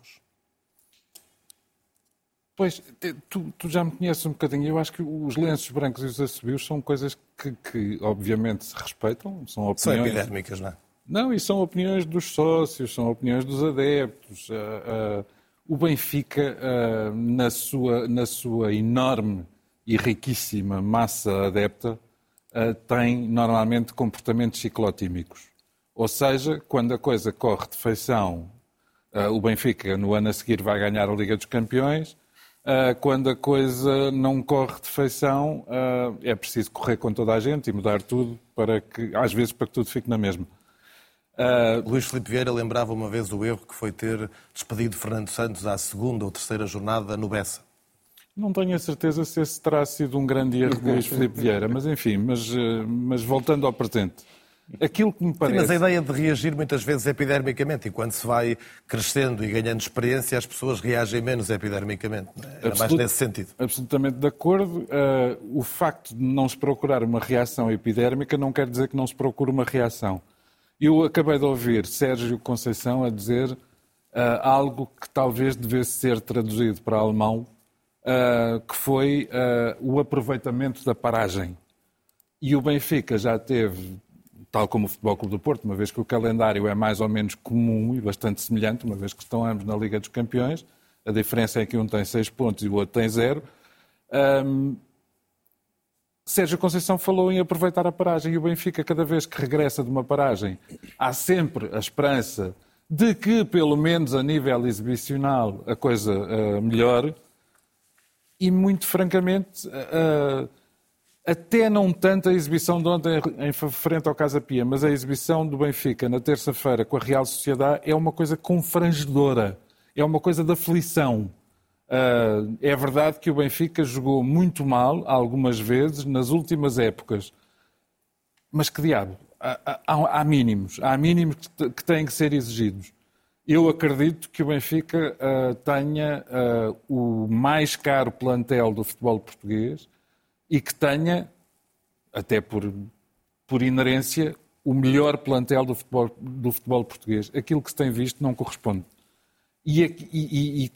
C: Pois, tu, tu, já me conheces um bocadinho. Eu acho que os lenços brancos e os assobios são coisas que, que obviamente, se respeitam. São opiniões...
A: São epidérmicas, não é?
C: Não, e são opiniões dos sócios, são opiniões dos adeptos. Uh, uh, o Benfica, uh, na, sua, na sua enorme e riquíssima massa adepta, tem normalmente comportamentos ciclotímicos. Ou seja, quando a coisa corre de feição, o Benfica no ano a seguir vai ganhar a Liga dos Campeões, ah, quando a coisa não corre de feição, ah, é preciso correr com toda a gente e mudar tudo para que, às vezes, para que tudo fique na mesma.
A: Uh, Luís Filipe Vieira lembrava uma vez o erro que foi ter despedido Fernando Santos à segunda ou terceira jornada no Bessa.
C: Não tenho a certeza se esse terá sido um grande erro de Luís Filipe Vieira, mas enfim, mas, uh, mas voltando ao presente. Aquilo que me parece...
A: Sim, mas a ideia de reagir muitas vezes epidermicamente, e quando se vai crescendo e ganhando experiência, as pessoas reagem menos epidermicamente. É? Era mais nesse sentido.
C: Absolutamente de acordo. Uh, o facto de não se procurar uma reação epidérmica não quer dizer que não se procure uma reação. Eu acabei de ouvir Sérgio Conceição a dizer uh, algo que talvez devesse ser traduzido para alemão, uh, que foi o aproveitamento da paragem. E o Benfica já teve, tal como o Futebol Clube do Porto, uma vez que o calendário é mais ou menos comum e bastante semelhante, uma vez que estão ambos na Liga dos Campeões, a diferença é que um tem seis pontos e o outro tem zero. Um, Sérgio Conceição falou em aproveitar a paragem e o Benfica, cada vez que regressa de uma paragem, há sempre a esperança de que, pelo menos a nível exibicional, a coisa uh, melhore. E, muito francamente, uh, até não tanto a exibição de ontem em frente ao Casa Pia, mas a exibição do Benfica na terça-feira com a Real Sociedade é uma coisa confrangedora, é uma coisa de aflição. Uh, é verdade que o Benfica jogou muito mal, algumas vezes, nas últimas épocas. Mas que diabo? Há, há, há mínimos. Há mínimos que, que, têm que ser exigidos. Eu acredito que o Benfica uh, tenha uh, o mais caro plantel do futebol português e que tenha, até por, por inerência, o melhor plantel do futebol, do futebol português. Aquilo que se tem visto não corresponde. E, e, e,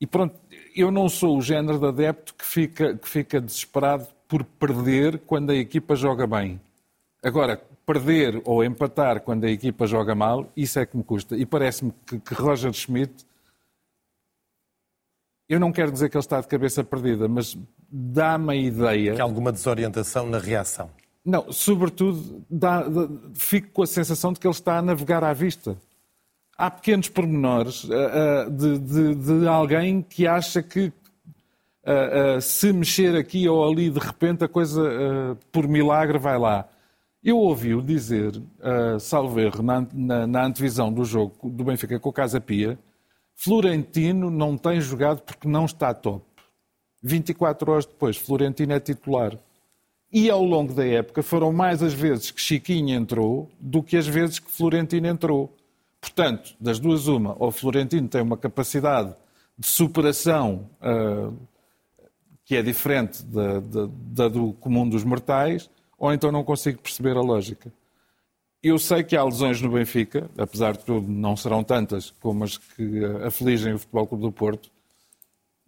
C: e pronto, eu não sou o género de adepto que fica, que fica desesperado por perder quando a equipa joga bem. Agora, perder ou empatar quando a equipa joga mal, isso é que me custa. E parece-me que, que Roger Schmidt, eu não quero dizer que ele está de cabeça perdida, mas dá-me a ideia.
A: Que há alguma desorientação na reação.
C: Não, sobretudo, dá, dá, fico com a sensação de que ele está a navegar à vista há pequenos pormenores uh, uh, de, de, de, alguém que acha que uh, se mexer aqui ou ali, de repente, a coisa, por milagre, vai lá. Eu ouvi-o dizer, uh, salvo erro, na, na, na, antevisão do jogo do Benfica com o Casa Pia, Florentino não tem jogado porque não está top. 24 horas depois, Florentino é titular. E ao longo da época foram mais as vezes que Chiquinho entrou do que as vezes que Florentino entrou. Portanto, das duas, uma, ou Florentino tem uma capacidade de superação uh, que é diferente da, da, da, do comum dos mortais, ou então não consigo perceber a lógica. Eu sei que há lesões no Benfica, apesar de tudo, não serão tantas como as que afligem o Futebol Clube do Porto.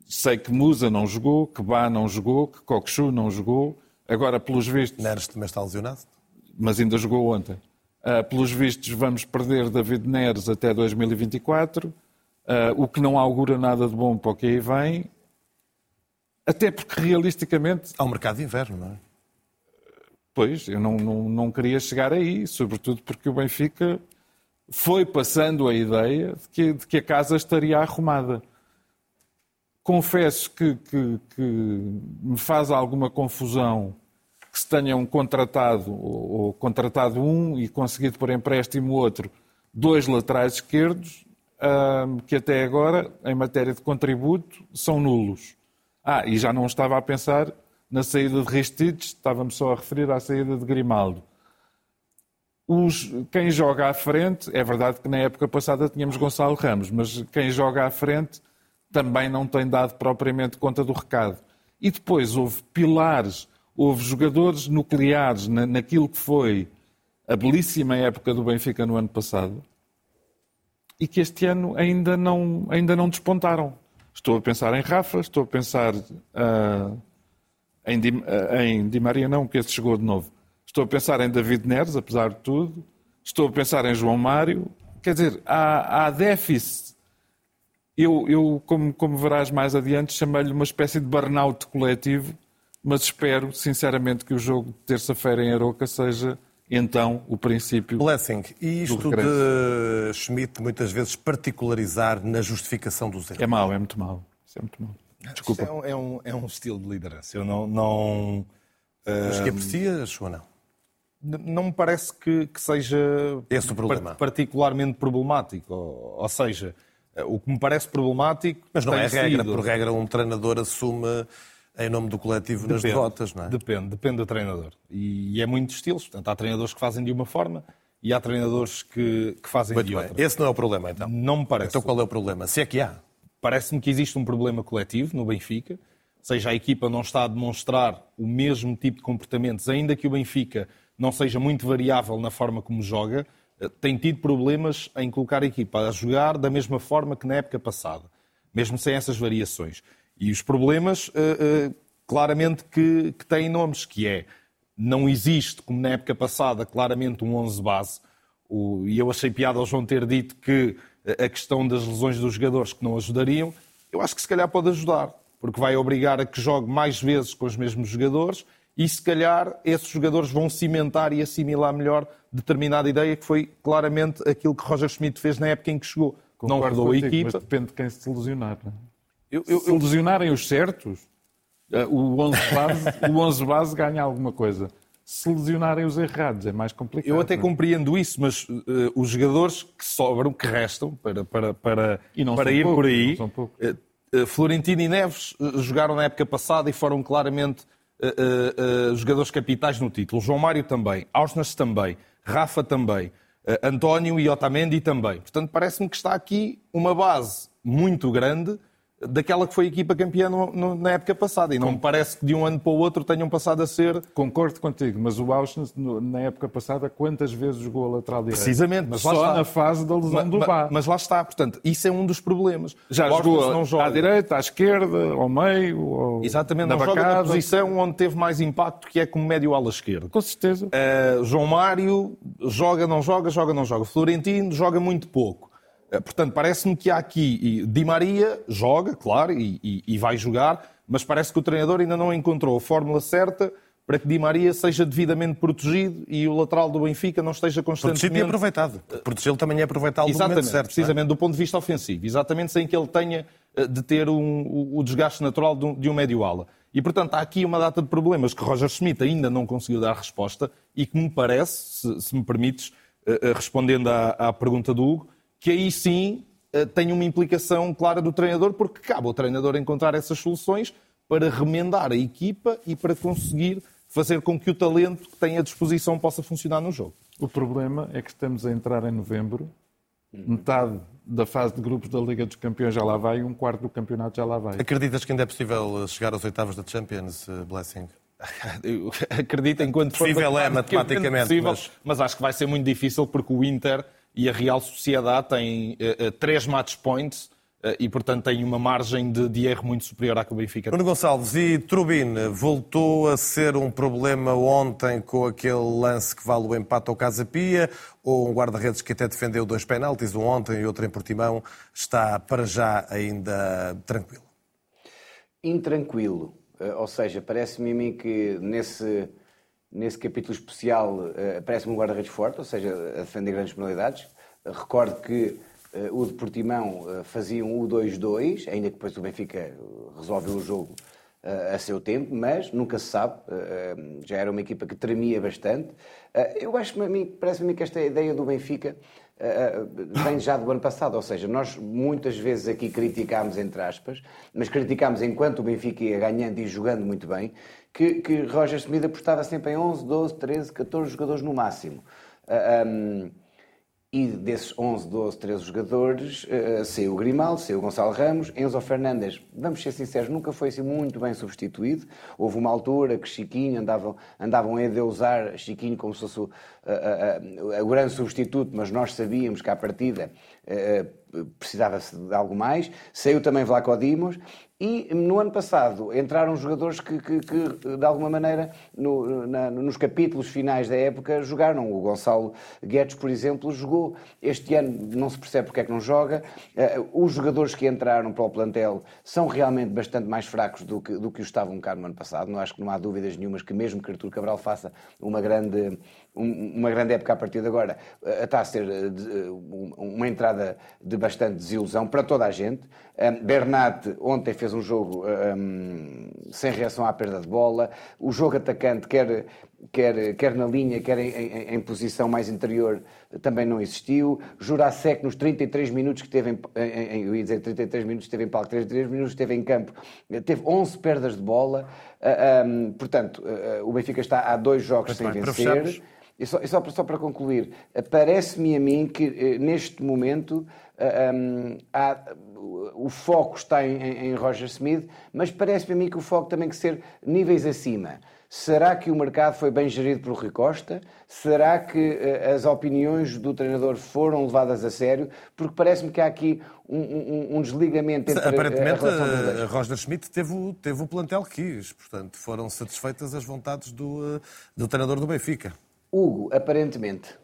C: Sei que Musa não jogou, que Bá não jogou, que Coxu não jogou. Agora, pelos vistos.
A: Neres também está lesionado?
C: Mas ainda jogou ontem. Uh, pelos vistos, vamos perder David Neres até 2024, uh, ah, o que não augura nada de bom para o que aí vem. Até porque, realisticamente.
A: Há um mercado de inverno, não é?
C: Pois, eu não, não, não queria chegar aí, sobretudo porque o Benfica foi passando a ideia de que, de que a casa estaria arrumada. Confesso que, que, que me faz alguma confusão que se tenham contratado, ou, contratado um e conseguido por empréstimo outro, dois laterais esquerdos, que até agora, em matéria de contributo, são nulos. Ah, e já não estava a pensar na saída de Ristich, estava-me só a referir à saída de Grimaldo. Os, quem joga à frente, é verdade que na época passada tínhamos Gonçalo Ramos, mas quem joga à frente também não tem dado propriamente conta do recado. E depois houve pilares houve jogadores nucleares na, naquilo que foi a belíssima época do Benfica no ano passado e que este ano ainda não, ainda não despontaram. Estou a pensar em Rafa, estou a pensar uh, em, Di, uh, em Di Maria, não, que esse chegou de novo. Estou a pensar em David Neres, apesar de tudo. Estou a pensar em João Mário. Quer dizer, há, há déficit. Eu, eu como, como verás mais adiante, chamei-lhe uma espécie de burnout coletivo mas espero, sinceramente, que o jogo de terça-feira em Aroca seja então o princípio.
A: Blessing, e isto de Schmidt muitas vezes particularizar na justificação dos erros?
C: É mau, é muito mau. Isso é muito mal. Desculpa.
E: É um, é, um, é um estilo de liderança. Eu não. não
A: Mas que
E: ah,
A: aprecias ou não?
E: não me parece que, que seja
A: Esse o problema.
E: par- particularmente problemático. Ou, ou seja, eh, o que me parece problemático.
A: Mas não é regra.
E: sido-
A: Por regra, um treinador assume em nome do coletivo nas
E: Depende,
A: derrotas, não é?
E: Depende, depende do treinador. E, é muito de estilos. Portanto, há treinadores que fazem de uma forma e há treinadores que, que fazem
A: Muito
E: de
A: bem.
E: outra.
A: Esse não é o problema, então.
E: Não me parece.
A: Então qual é o problema? Se é que há.
E: Parece-me que existe um problema coletivo no Benfica, seja, a equipa não está a demonstrar o mesmo tipo de comportamentos, ainda que o Benfica não seja muito variável na forma como joga, eh, tem tido problemas em colocar a equipa a jogar da mesma forma que na época passada, mesmo sem essas variações. E os problemas, eh, eh, claramente, que, que têm nomes, que é, não existe, como na época passada, claramente um 11 base, o- e eu achei piada ao João ter dito que a questão das lesões dos jogadores que não ajudariam, eu acho que se calhar pode ajudar, porque vai obrigar a que jogue mais vezes com os mesmos jogadores e se calhar esses jogadores vão cimentar e assimilar melhor determinada ideia que foi claramente aquilo que Roger Schmidt fez na época em que chegou. não
C: Concordo
E: rodou a equipa.
C: Mas depende de quem se lesionar. não é?
E: Eu- eu-
C: se lesionarem os certos, eh, o 11 base, [LAUGHS] o 11 base ganha alguma coisa. Se lesionarem os errados, é mais complicado.
E: Eu até
C: não é?
E: compreendo isso, mas eh, os jogadores que sobram, que restam para, para, para,
C: E não
E: para ir
C: poucos,
E: por aí,
C: não
E: eh, Florentino e Neves jogaram na época passada e foram claramente jogadores capitais no título. João Mário também, Ausnas também, Rafa também, eh, António e Otamendi também. Portanto, parece-me que está aqui uma base muito grande daquela que foi a equipa campeã no- no- na época passada. E não me parece que de um ano para o outro tenham passado a ser
C: Concordo contigo, mas o Auschwitz, na época passada, quantas vezes jogou a lateral direito?
E: Precisamente, mas lá
C: Só
E: está.
C: na fase da lesão do Bá.
E: Mas lá está, portanto, isso é um dos problemas.
C: Já jogou
E: não joga.
C: à direita, à esquerda, ao meio, ao...
E: Exatamente,
C: na
E: não joga na posição onde teve mais impacto, que é como médio ala esquerdo.
C: Com certeza.
E: Uh, João Mário joga, não joga, joga, não joga. Florentino joga muito pouco. Uh, portanto, parece-me que há aqui. e Di Maria joga, claro, e, e- e vai jogar, mas parece que o treinador ainda não encontrou a fórmula certa para que Di Maria seja devidamente protegido e o lateral do Benfica não esteja
A: Protegido e
E: constantemente.
A: aproveitado. Protegê-lo também é aproveitá-lo no momento
E: Exatamente,
A: certo. é?
E: precisamente do ponto de vista ofensivo, exatamente sem que ele tenha eh, de ter um- o, desgaste natural de um, médio-ala. E, portanto, há aqui uma data de problemas que Roger Schmidt ainda não conseguiu dar resposta e que me parece, se, se me permites, eh, eh, respondendo à, à pergunta do Hugo, que aí sim eh, tem uma implicação clara do treinador, porque cabe ao treinador encontrar essas soluções para remendar a equipa e para conseguir fazer com que o talento que tem à disposição possa funcionar no jogo.
C: O problema é que estamos a entrar em novembro, metade da fase de grupos da Liga dos Campeões já lá vai e um quarto do campeonato já lá vai.
A: Acreditas que ainda é possível chegar aos oitavos da Champions, eh, Blessing? [LAUGHS]
E: Eu acredito enquanto for
A: Possível é,
E: matematicamente
A: matematicamente,
E: possível,
A: mas-
E: mas... acho que vai ser muito difícil porque o Inter e a Real Sociedade têm eh, eh, três match points eh, e, portanto, têm uma margem de, de erro muito superior à que o Benfica tem.
A: Nuno Gonçalves, e Turbine voltou a ser um problema ontem com aquele lance que vale o empate ao Casa Pia, ou um guarda-redes que até defendeu dois penaltis, um ontem e outro em Portimão, está para já ainda tranquilo?
D: intranquilo. Ou seja, parece-me a mim que nesse, nesse capítulo especial eh, parece-me um guarda-redes forte, ou seja, a defender grandes penalidades. Recordo que eh, o de Portimão eh, fazia um U2-2, ainda que depois o Benfica resolveu o jogo a seu tempo, mas nunca se sabe. Já era uma equipa que tremia bastante. Eu acho que parece-me que esta ideia do Benfica vem já do ano passado, ou seja, nós muitas vezes aqui criticámos, entre aspas, mas criticámos enquanto o Benfica ia ganhando e jogando muito bem, que, que Roger Smith apostava sempre em 11, 12, 13, 14 jogadores no máximo. Ah, hum, e desses 11, 12, 13 jogadores, eh, saiu o Grimaldo, saiu o Gonçalo Ramos, Enzo Fernandes, vamos ser sinceros, nunca foi assim muito bem substituído. Houve uma altura que Chiquinho andavam, andavam a endeusar Chiquinho como se fosse o, a, a- a- o grande substituto, mas nós sabíamos que à partida eh, precisava-se de algo mais. Saiu também Vlaco Dimos e no ano passado entraram jogadores que, que- que, de alguma maneira, no- na- nos capítulos finais da época, jogaram. O Gonçalo Guedes, por exemplo, jogou. Este ano não se percebe porque é que não joga. Eh, Os jogadores que entraram para o plantel são realmente bastante mais fracos do que, do que o estavam cá no ano passado. Não acho que não há dúvidas nenhumas que mesmo que Artur Cabral faça uma grande, uma grande época a partir de agora, eh, está a ser eh, eh, uma entrada de bastante desilusão para toda a gente. Bernat ontem fez um jogo um, sem reação à perda de bola. O jogo atacante, quer, quer, quer na linha, quer em, em, em posição mais interior, também não existiu. Jurasek, nos 33 minutos que teve em, em, eu ia dizer 33 minutos, esteve em palco, 33 minutos esteve em campo, teve 11 perdas de bola. Um, portanto, uh, o Benfica está há dois jogos sem vencer. E só, só, só para concluir, parece-me a mim que eh, neste momento um, há, o foco está em, em Roger Smith, mas parece-me a mim que o foco também tem que ser níveis acima. Será que o mercado foi bem gerido por Rui Costa? Será que uh, as opiniões do treinador foram levadas a sério? Porque parece-me que há aqui um, um, um desligamento entre
A: Aparentemente,
D: a
A: uh, Roger Schmidt teve o, teve o plantel que quis. Portanto, foram satisfeitas as vontades do, do treinador do Benfica.
D: Hugo, aparentemente.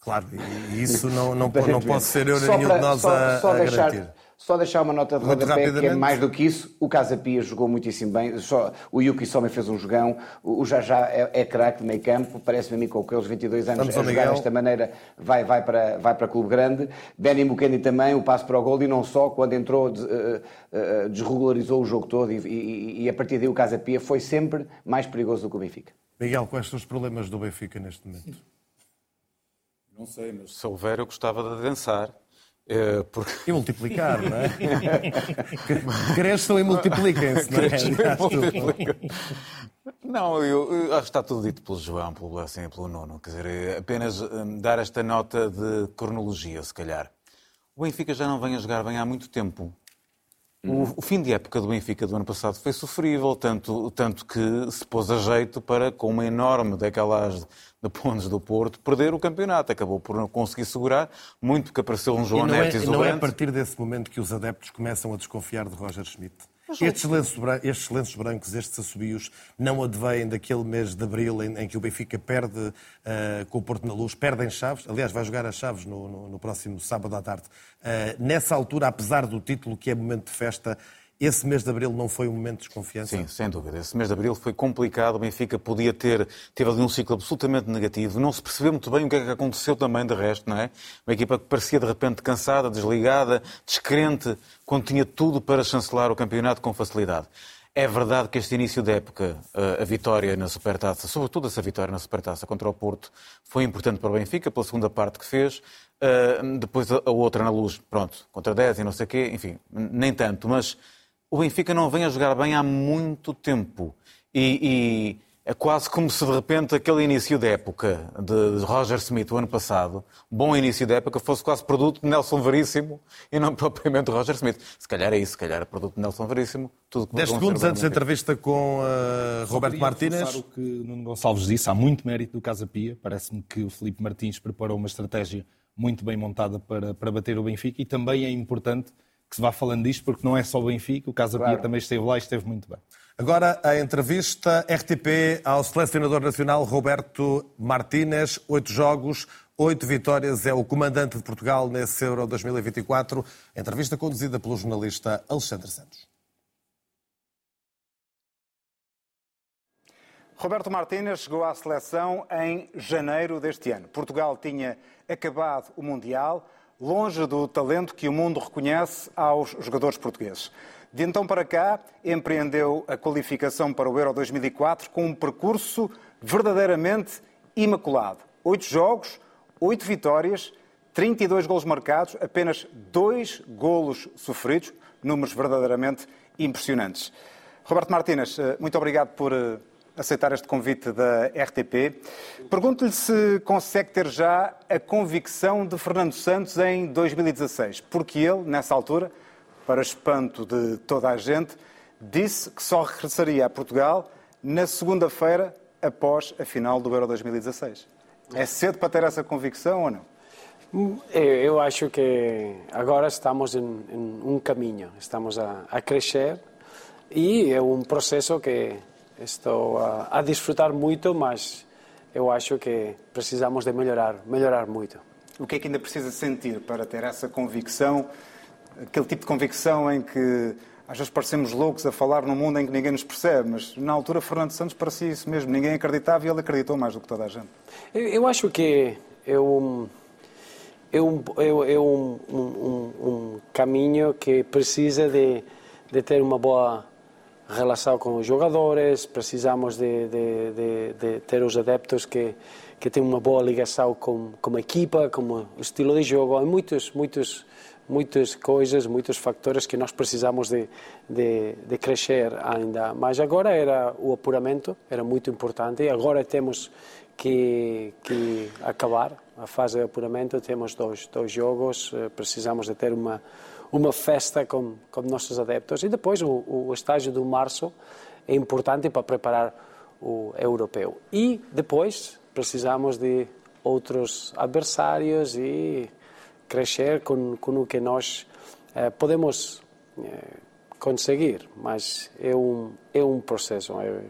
A: Claro, e isso não, não, não pode ser eu
D: só
A: nenhum de nós
D: só,
A: a,
D: só
A: a
D: deixar,
A: garantir.
D: Só deixar uma nota de
A: Muito
D: rodapé, que é mais do que isso. O Casa Pia jogou muitíssimo bem. Só, o Yuki Soma fez um jogão. O Jajá é, é craque de meio campo. Parece-me a mim, com aqueles 22 anos,
A: Vamos
D: a jogar
A: Miguel.
D: desta maneira, vai, vai, para, vai para clube grande. Benny Mukendi também, o passo para o gol. E não só, quando entrou, eh, eh, desregularizou o jogo todo. E, e- e a partir daí o Casa Pia foi sempre mais perigoso do que o Benfica.
A: Miguel, quais são os problemas do Benfica neste momento?
B: Não sei, mas se houver, eu gostava de dançar. eh, Porque...
A: E multiplicar, não é? [LAUGHS] Cresçam e multipliquem-se, não é?
B: Não, eu, eu acho que está tudo dito pelo João, pelo Blessing e pelo Nuno. Quer dizer, é apenas hum, dar esta nota de cronologia, se calhar. O Benfica já não vem a jogar bem há muito tempo. O, o fim de época do Benfica do ano passado foi sofrível, tanto, tanto que se pôs a jeito para, com uma enorme daquelas de pontos do Porto, perder o campeonato. Acabou por não conseguir segurar, muito porque apareceu um
A: E
B: João
A: não, é,
B: Neto
A: não é a partir desse momento que os adeptos começam a desconfiar de Roger Schmidt. Estes lenços, bran- estes lenços brancos, estes assobios, não advêm daquele mês de abril em, em que o Benfica perde eh, com o Porto na Luz, perde em Chaves, aliás, vai jogar a Chaves no, no- no próximo sábado à tarde. Eh, nessa altura, apesar do título, que é momento de festa, esse mês de abril não foi um momento de desconfiança?
B: Sim, sem dúvida. Esse mês de abril foi complicado. O Benfica podia ter, teve ali um ciclo absolutamente negativo. Não se percebeu muito bem o que é que aconteceu também de resto, não é? Uma equipa que parecia de repente cansada, desligada, descrente, quando tinha tudo para chancelar o campeonato com facilidade. É verdade que este início da época, eh, a vitória na Supertaça, sobretudo essa vitória na Supertaça contra o Porto, foi importante para o Benfica, pela segunda parte que fez. Eh, Depois a a outra na luz, pronto, contra 10 e não sei o quê, enfim, nem tanto. Mas o Benfica não vem a jogar bem há muito tempo. E, e é quase como se de repente aquele início da época de Roger Smith, o ano passado, bom início da época, fosse quase produto de Nelson Veríssimo e não [LAUGHS] propriamente Roger Smith. Se calhar é isso, se calhar é produto de Nelson Veríssimo. Tudo que
A: 10
B: vão
A: segundos antes da entrevista com eh, Roberto Martínez.
E: o que Nuno Gonçalves disse, há muito mérito do Casa Pia. Parece-me que o Felipe Martins preparou uma estratégia muito bem montada para, para bater o Benfica e também é importante que se vá falando disto, porque não é só o Benfica, o Casa Pia também esteve lá e esteve muito bem.
A: Agora a entrevista RTP ao selecionador nacional Roberto Martínez. Oito jogos, oito vitórias. É o comandante de Portugal nesse Euro 2024. Entrevista conduzida pelo jornalista Alexandre Santos.
M: Roberto Martínez chegou à seleção em janeiro deste ano. Portugal tinha acabado o Mundial, longe do talento que o mundo reconhece aos jogadores portugueses. De então para cá, empreendeu a qualificação para o Euro 2004 com um percurso verdadeiramente imaculado. Oito jogos, oito vitórias, 32 golos marcados, apenas dois golos sofridos, números verdadeiramente impressionantes. Roberto Martínez, eh, muito obrigado por eh, aceitar este convite da RTP. Pergunto-lhe se consegue ter já a convicção de Fernando Santos em 2016, porque ele, nessa altura, para espanto de toda a gente, disse que só regressaria a Portugal na segunda-feira após a final do Euro 2016. É cedo para ter essa convicção ou não?
N: Eu, acho que agora estamos em, em um caminho, estamos a, a crescer e é um processo que estou a, a desfrutar muito, mas eu acho que precisamos de melhorar, melhorar muito.
M: O que é que ainda precisa sentir para ter essa convicção, aquele tipo de convicção em que às vezes parecemos loucos a falar num mundo em que ninguém nos percebe, mas na altura Fernando Santos parecia isso mesmo, ninguém acreditava e ele acreditou mais do que toda a gente.
N: Eu, eu acho que eu, é um, é, é um, um, um, caminho que precisa de, de ter uma boa relação com os jogadores, precisamos de, de, de, de ter os adeptos que, que têm uma boa ligação com, com a equipa, com o estilo de jogo. Há muitos, muitos, muitas coisas, muitos fatores que nós precisamos de, de, de crescer ainda. Mas agora era o apuramento, era muito importante. Agora temos que, que acabar a fase de apuramento. Temos dois, dois jogos, eh, precisamos de ter uma uma festa com, com nossos adeptos. E depois o, o estágio do março é importante para preparar o europeu. E depois precisamos de outros adversários e crescer com, com o que nós eh, podemos eh, conseguir. Mas é um, é um processo. É,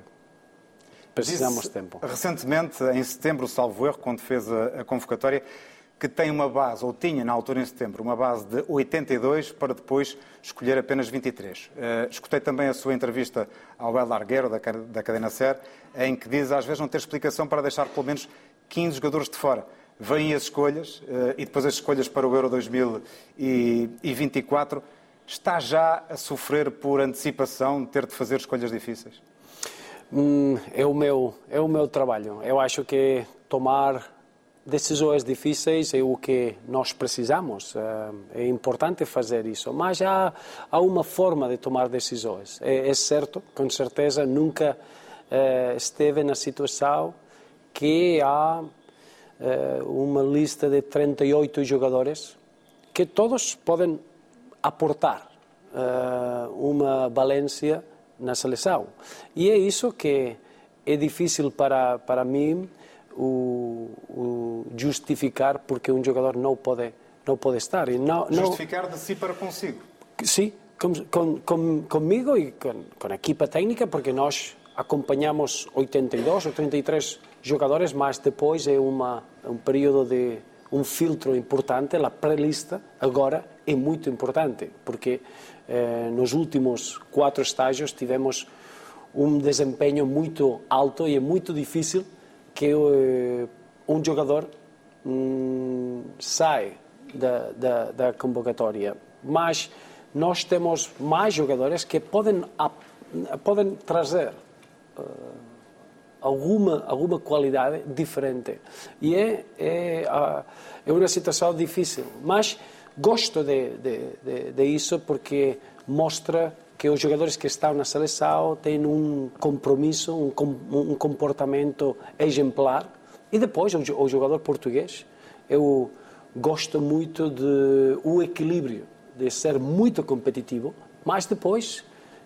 N: precisamos de tempo.
M: Recentemente, em setembro, salvo erro, quando fez a, a convocatória, que tem uma base, ou tinha na altura em setembro, uma base de 82 para depois escolher apenas 23. Uh, eh, escutei também a sua entrevista ao El Larguero, da, da cadena SER, em que diz às vezes não ter explicação para deixar pelo menos 15 jogadores de fora. Vêm as escolhas uh, e depois as escolhas para o Euro 2024. Está já a sofrer por antecipação de ter de fazer escolhas difíceis?
N: Hum, é, o meu, é o meu trabalho. Eu acho que tomar decisões difíceis é o que nós precisamos. Eh, é importante fazer isso. Mas há, há uma forma de tomar decisões. É, é certo, com certeza, nunca é, esteve na situação que há é, uma lista de 38 jogadores que todos podem aportar uma valência na seleção. E é isso que é difícil para, para mim o, o, justificar porque um jogador não pode não pode estar. E não,
M: justificar de si para consigo.
N: Sim com, com, com, comigo e com, com a equipa técnica porque nós acompanhamos 82 ou 33 jogadores mas depois é uma um período de um filtro importante. A pré-lista agora é muito importante porque eh, nos últimos quatro estágios tivemos um desempenho muito alto e é muito difícil que um jogador um, sai da, da, da, convocatória. Mas nós temos mais jogadores que podem, podem trazer uh, alguma, alguma qualidade diferente. E é, é, uh, é uma situação difícil. Mas gosto de, de, de, de isso porque mostra que os jogadores que estão na seleção têm um compromisso, um, um comportamento exemplar. E depois, o jogador português, eu gosto muito de o equilíbrio, de ser muito competitivo, mas depois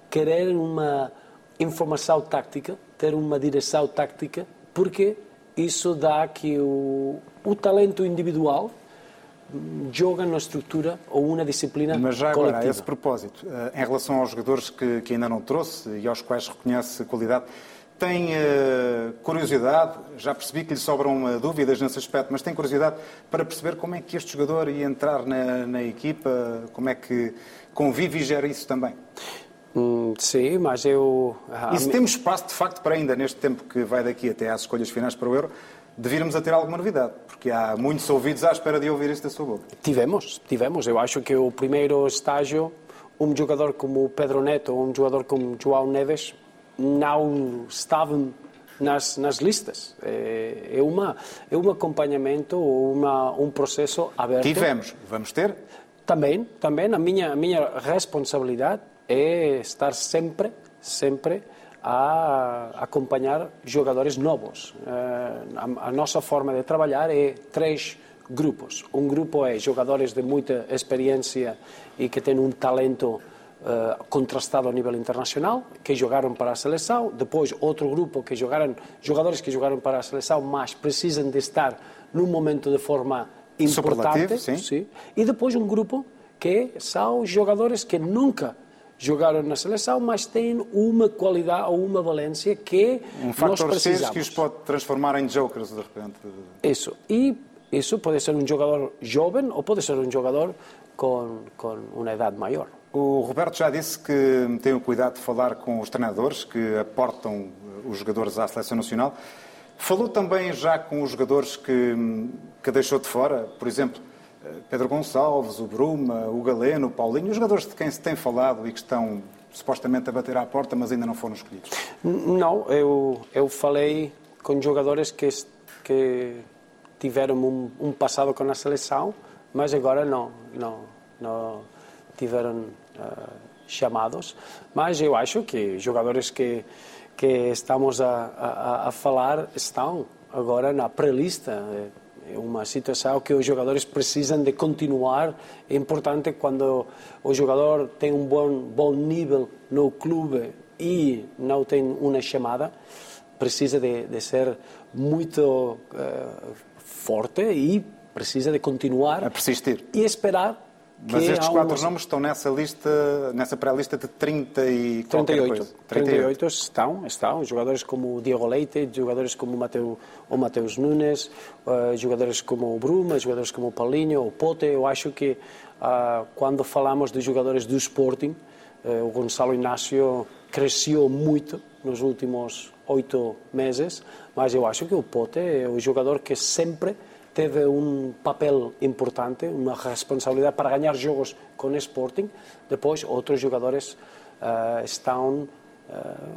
N: querer uma informação tática, ter uma direção tática, porque isso dá que o, o talento individual joga na estrutura ou uma disciplina
M: Mas já
N: agora,
M: coletiva. a esse propósito, eh, em relação aos jogadores que, que ainda não trouxe e aos quais reconhece qualidade, tem uh, curiosidade, já percebi que lhe sobram uh, dúvidas nesse aspecto, mas tem curiosidade para perceber como é que este jogador ia entrar na, na equipa, como é que convive e gera isso também?
N: Hum, sim, mas eu...
M: E se temos espaço, de facto, para ainda, neste tempo que vai daqui até às escolhas finais para o Euro, devíamos a ter alguma novidade, porque há muitos ouvidos à espera de ouvir isto da sua boca.
N: Tivemos, tivemos. Eu acho que o primeiro estágio, um jogador como Pedro Neto ou um jogador como João Neves não estavam nas, nas listas. É, é, uma, é um acompanhamento, uma, um processo aberto.
M: Tivemos, vamos ter?
N: Também, também. A minha, a minha responsabilidade é estar sempre, sempre a acompanhar jogadores novos. Eh, a, nossa forma de trabalhar é três grupos. Um grupo é jogadores de muita experiência e que têm um talento uh, contrastado a nível internacional, que jogaram para a seleção. Depois, outro grupo que jogaram, jogadores que jogaram para a seleção, mas precisam de estar num momento de forma importante.
M: Sim.
N: Sim. E depois um grupo que são jogadores que nunca jogaram na seleção, mas têm uma qualidade ou uma valência que
M: um
N: nós precisamos.
M: que os pode transformar em jokers de repente.
N: Isso. E isso pode ser um jogador jovem ou pode ser um jogador com, com uma idade maior.
M: O Roberto já disse que tem o cuidado de falar com os treinadores que aportam os jogadores à seleção nacional. Falou também já com os jogadores que, que deixou de fora, por exemplo, eh, Pedro Gonçalves, o Bruma, o Galeno, o Paulinho, os jogadores de quem se tem falado e que estão supostamente a bater à porta, mas ainda não foram escolhidos?
N: Não, eu, eu falei com jogadores que, que tiveram um, um passado com a seleção, mas agora não, não, não tiveram uh, chamados. Mas eu acho que jogadores que, que estamos a, a, a falar estão agora na pré-lista. É uma situação que os jogadores precisam de continuar. É importante quando o jogador tem um bom, bom nível no clube e não tem uma chamada, precisa de, de ser muito uh, forte e precisa de continuar
M: a persistir
N: e esperar
M: mas estes quatro nomes estão nessa lista, nessa pré-lista de 30 e 38.
N: Coisa. 38. 38 estão, estão. Jogadores como o Diego Leite, jogadores como o, Mateu, o Mateus Nunes, uh, jogadores como o Bruma, jogadores como o Paulinho, o Pote. Eu acho que uh, quando falamos de jogadores do Sporting, uh, o Gonçalo Inácio cresceu muito nos últimos oito meses, mas eu acho que o Pote é o jogador que sempre teve um papel importante, uma responsabilidade para ganhar jogos com o Sporting. Depois, outros jogadores uh, estão uh,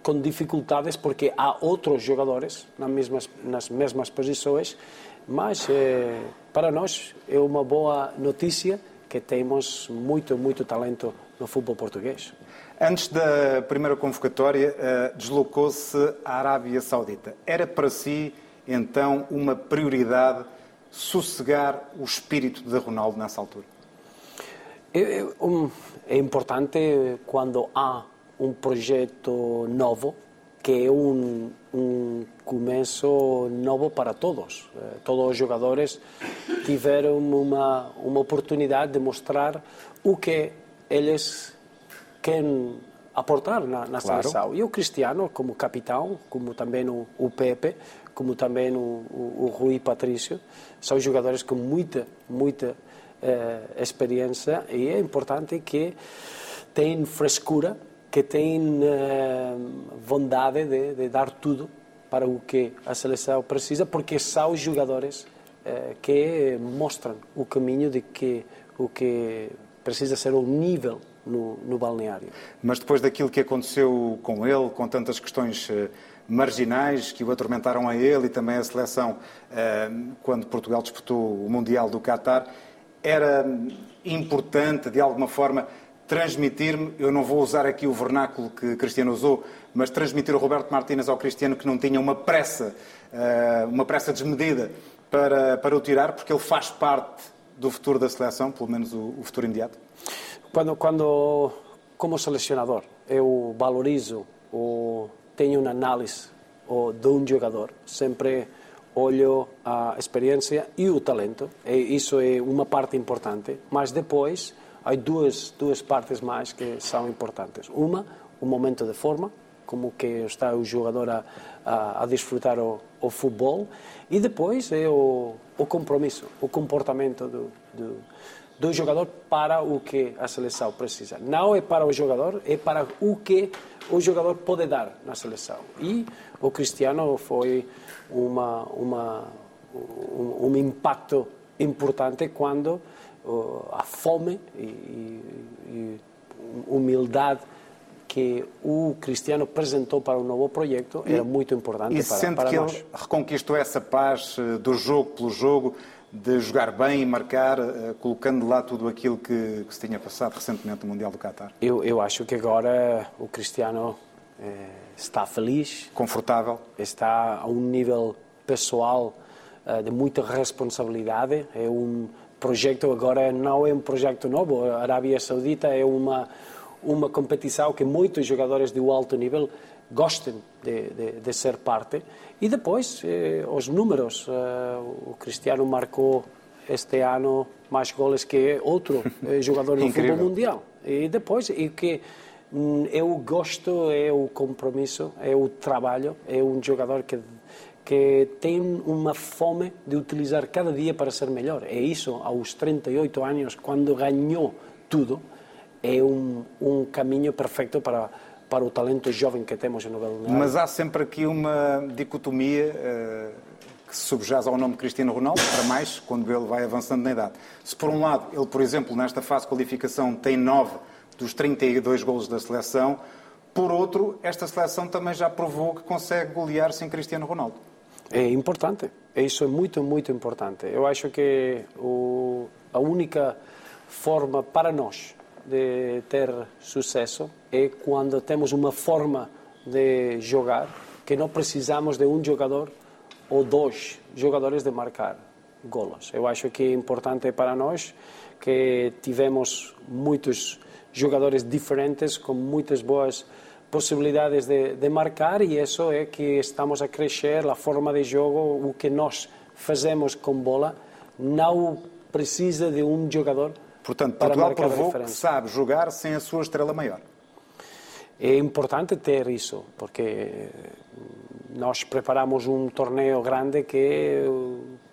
N: com dificuldades porque há outros jogadores nas mesmas, nas mesmas posições, mas eh, para nós é uma boa notícia que temos muito, muito talento no futebol português.
M: Antes da primeira convocatória, deslocou-se à Arábia Saudita. Era para si então uma prioridade sossegar o espírito de Ronaldo nessa altura?
N: É, é importante quando há um projeto novo, que é um, um começo novo para todos. Eh, todos os jogadores tiveram uma, uma oportunidade de mostrar o que eles querem aportar na, na claro. seleção. E o Cristiano, como capitão, como também o, o Pepe, como também o, o, o Rui Patrício, são jogadores com muita, muita eh, experiência e é importante que têm frescura, que têm eh, vontade de, de, dar tudo para o que a seleção precisa, porque são jogadores eh, que mostram o caminho de que o que precisa ser o nível no, no balneário.
M: Mas depois daquilo que aconteceu com ele, com tantas questões marginais que o atormentaram a ele e também a seleção eh, quando Portugal disputou o Mundial do Qatar, era importante, de alguma forma, transmitir-me, eu não vou usar aqui o vernáculo que Cristiano usou, mas transmitir o Roberto Martínez ao Cristiano que não tinha uma pressa, eh, uma pressa desmedida para, para o tirar, porque ele faz parte do futuro da seleção, pelo menos o, o futuro imediato?
N: Quando, quando, como selecionador, eu valorizo ou tenho uma análise de um jogador, sempre olho a experiência e o talento, e isso é uma parte importante, mas depois há duas, duas partes mais que são importantes. Uma, o momento de forma, como que está o jogador a, a, a desfrutar o, o futebol, e depois é o, o compromisso, o comportamento do, do do jogador para o que a seleção precisa. Não é para o jogador, é para o que o jogador pode dar na seleção. E o Cristiano foi uma, uma, um, um impacto importante quando uh, a fome e, e, e humildade que o Cristiano apresentou para o novo projeto era muito importante
M: e
N: para,
M: sente
N: para
M: que
N: nós.
M: ele reconquistou essa paz eh, do jogo pelo jogo, de jogar bem e marcar, uh, colocando lá tudo aquilo que, que, se tinha passado recentemente no Mundial do Qatar?
N: Eu, eu acho que agora o Cristiano eh, está feliz.
M: Confortável.
N: Está a um nível pessoal eh, de muita responsabilidade. É um projeto agora, não é um projeto novo. A Arábia Saudita é uma, uma competição que muitos jogadores de alto nível gostem de, de, de ser parte. E depois, eh, os números. Eh, o Cristiano marcou este ano mais goles que outro eh, [LAUGHS] jogador do futebol mundial. E depois, e que hum, eu gosto é o compromisso, é o trabalho, é um jogador que que tem uma fome de utilizar cada dia para ser melhor. É isso, aos 38 anos, quando ganhou tudo, é um, um caminho perfeito para para o talento jovem que temos no Balneário.
M: Mas há sempre aqui uma dicotomia uh, que se subjaz ao nome Cristiano Ronaldo, para mais quando ele vai avançando na idade. Se por um lado ele, por exemplo, nesta fase de qualificação tem 9 dos 32 golos da seleção, por outro, esta seleção também já provou que consegue golear sem Cristiano Ronaldo.
N: É importante, isso é muito, muito importante. Eu acho que o, a única forma para nós de ter sucesso é quando temos uma forma de jogar que não precisamos de um jogador ou dois jogadores de marcar golos. Eu acho que é importante para nós que tivemos muitos jogadores diferentes com muitas boas possibilidades de, de, marcar e isso é que estamos a crescer a forma de jogo, o que nós fazemos com bola não precisa de um jogador
M: Portanto,
N: para
M: Portugal
N: marcar a
M: provou que sabe jogar sem a sua estrela maior.
N: É importante ter isso, porque nós preparamos um torneio grande que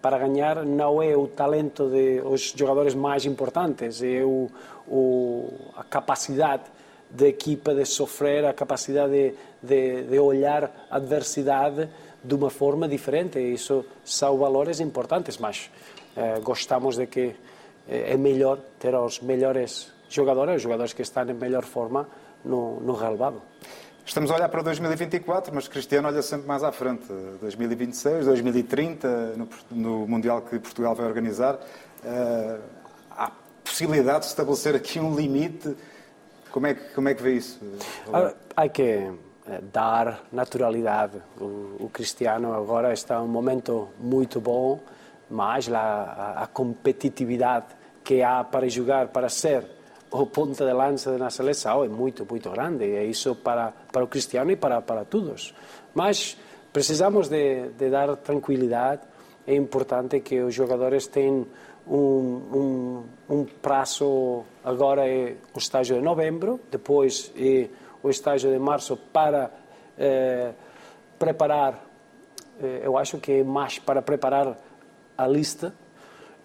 N: para ganhar não é o talento dos jogadores mais importantes, é o, o, a capacidade da equipa de sofrer, a capacidade de, de, de olhar a adversidade de uma forma diferente. Isso são valores importantes, mas eh, gostamos de que é melhor ter os melhores jogadores, jogadores que estão em melhor forma no, no relevado.
M: Estamos a olhar para 2024, mas Cristiano olha sempre mais à frente. 2026, 2030, no, no Mundial que Portugal vai organizar. Uh, há possibilidade de estabelecer aqui um limite. Como é que, como é que vê isso?
N: Há, há que eh, dar naturalidade. O, o Cristiano agora está em um momento muito bom, mas a, a competitividade que há para jogar, para ser o ponta de lança na seleção é muito, muito grande. É isso para, para o Cristiano e para, para todos. Mas precisamos de, de dar tranquilidade. É importante que os jogadores tenham um, um, um prazo. Agora é o estágio de novembro, depois é o estágio de março para eh, preparar. Eh, eu acho que é mais para preparar a lista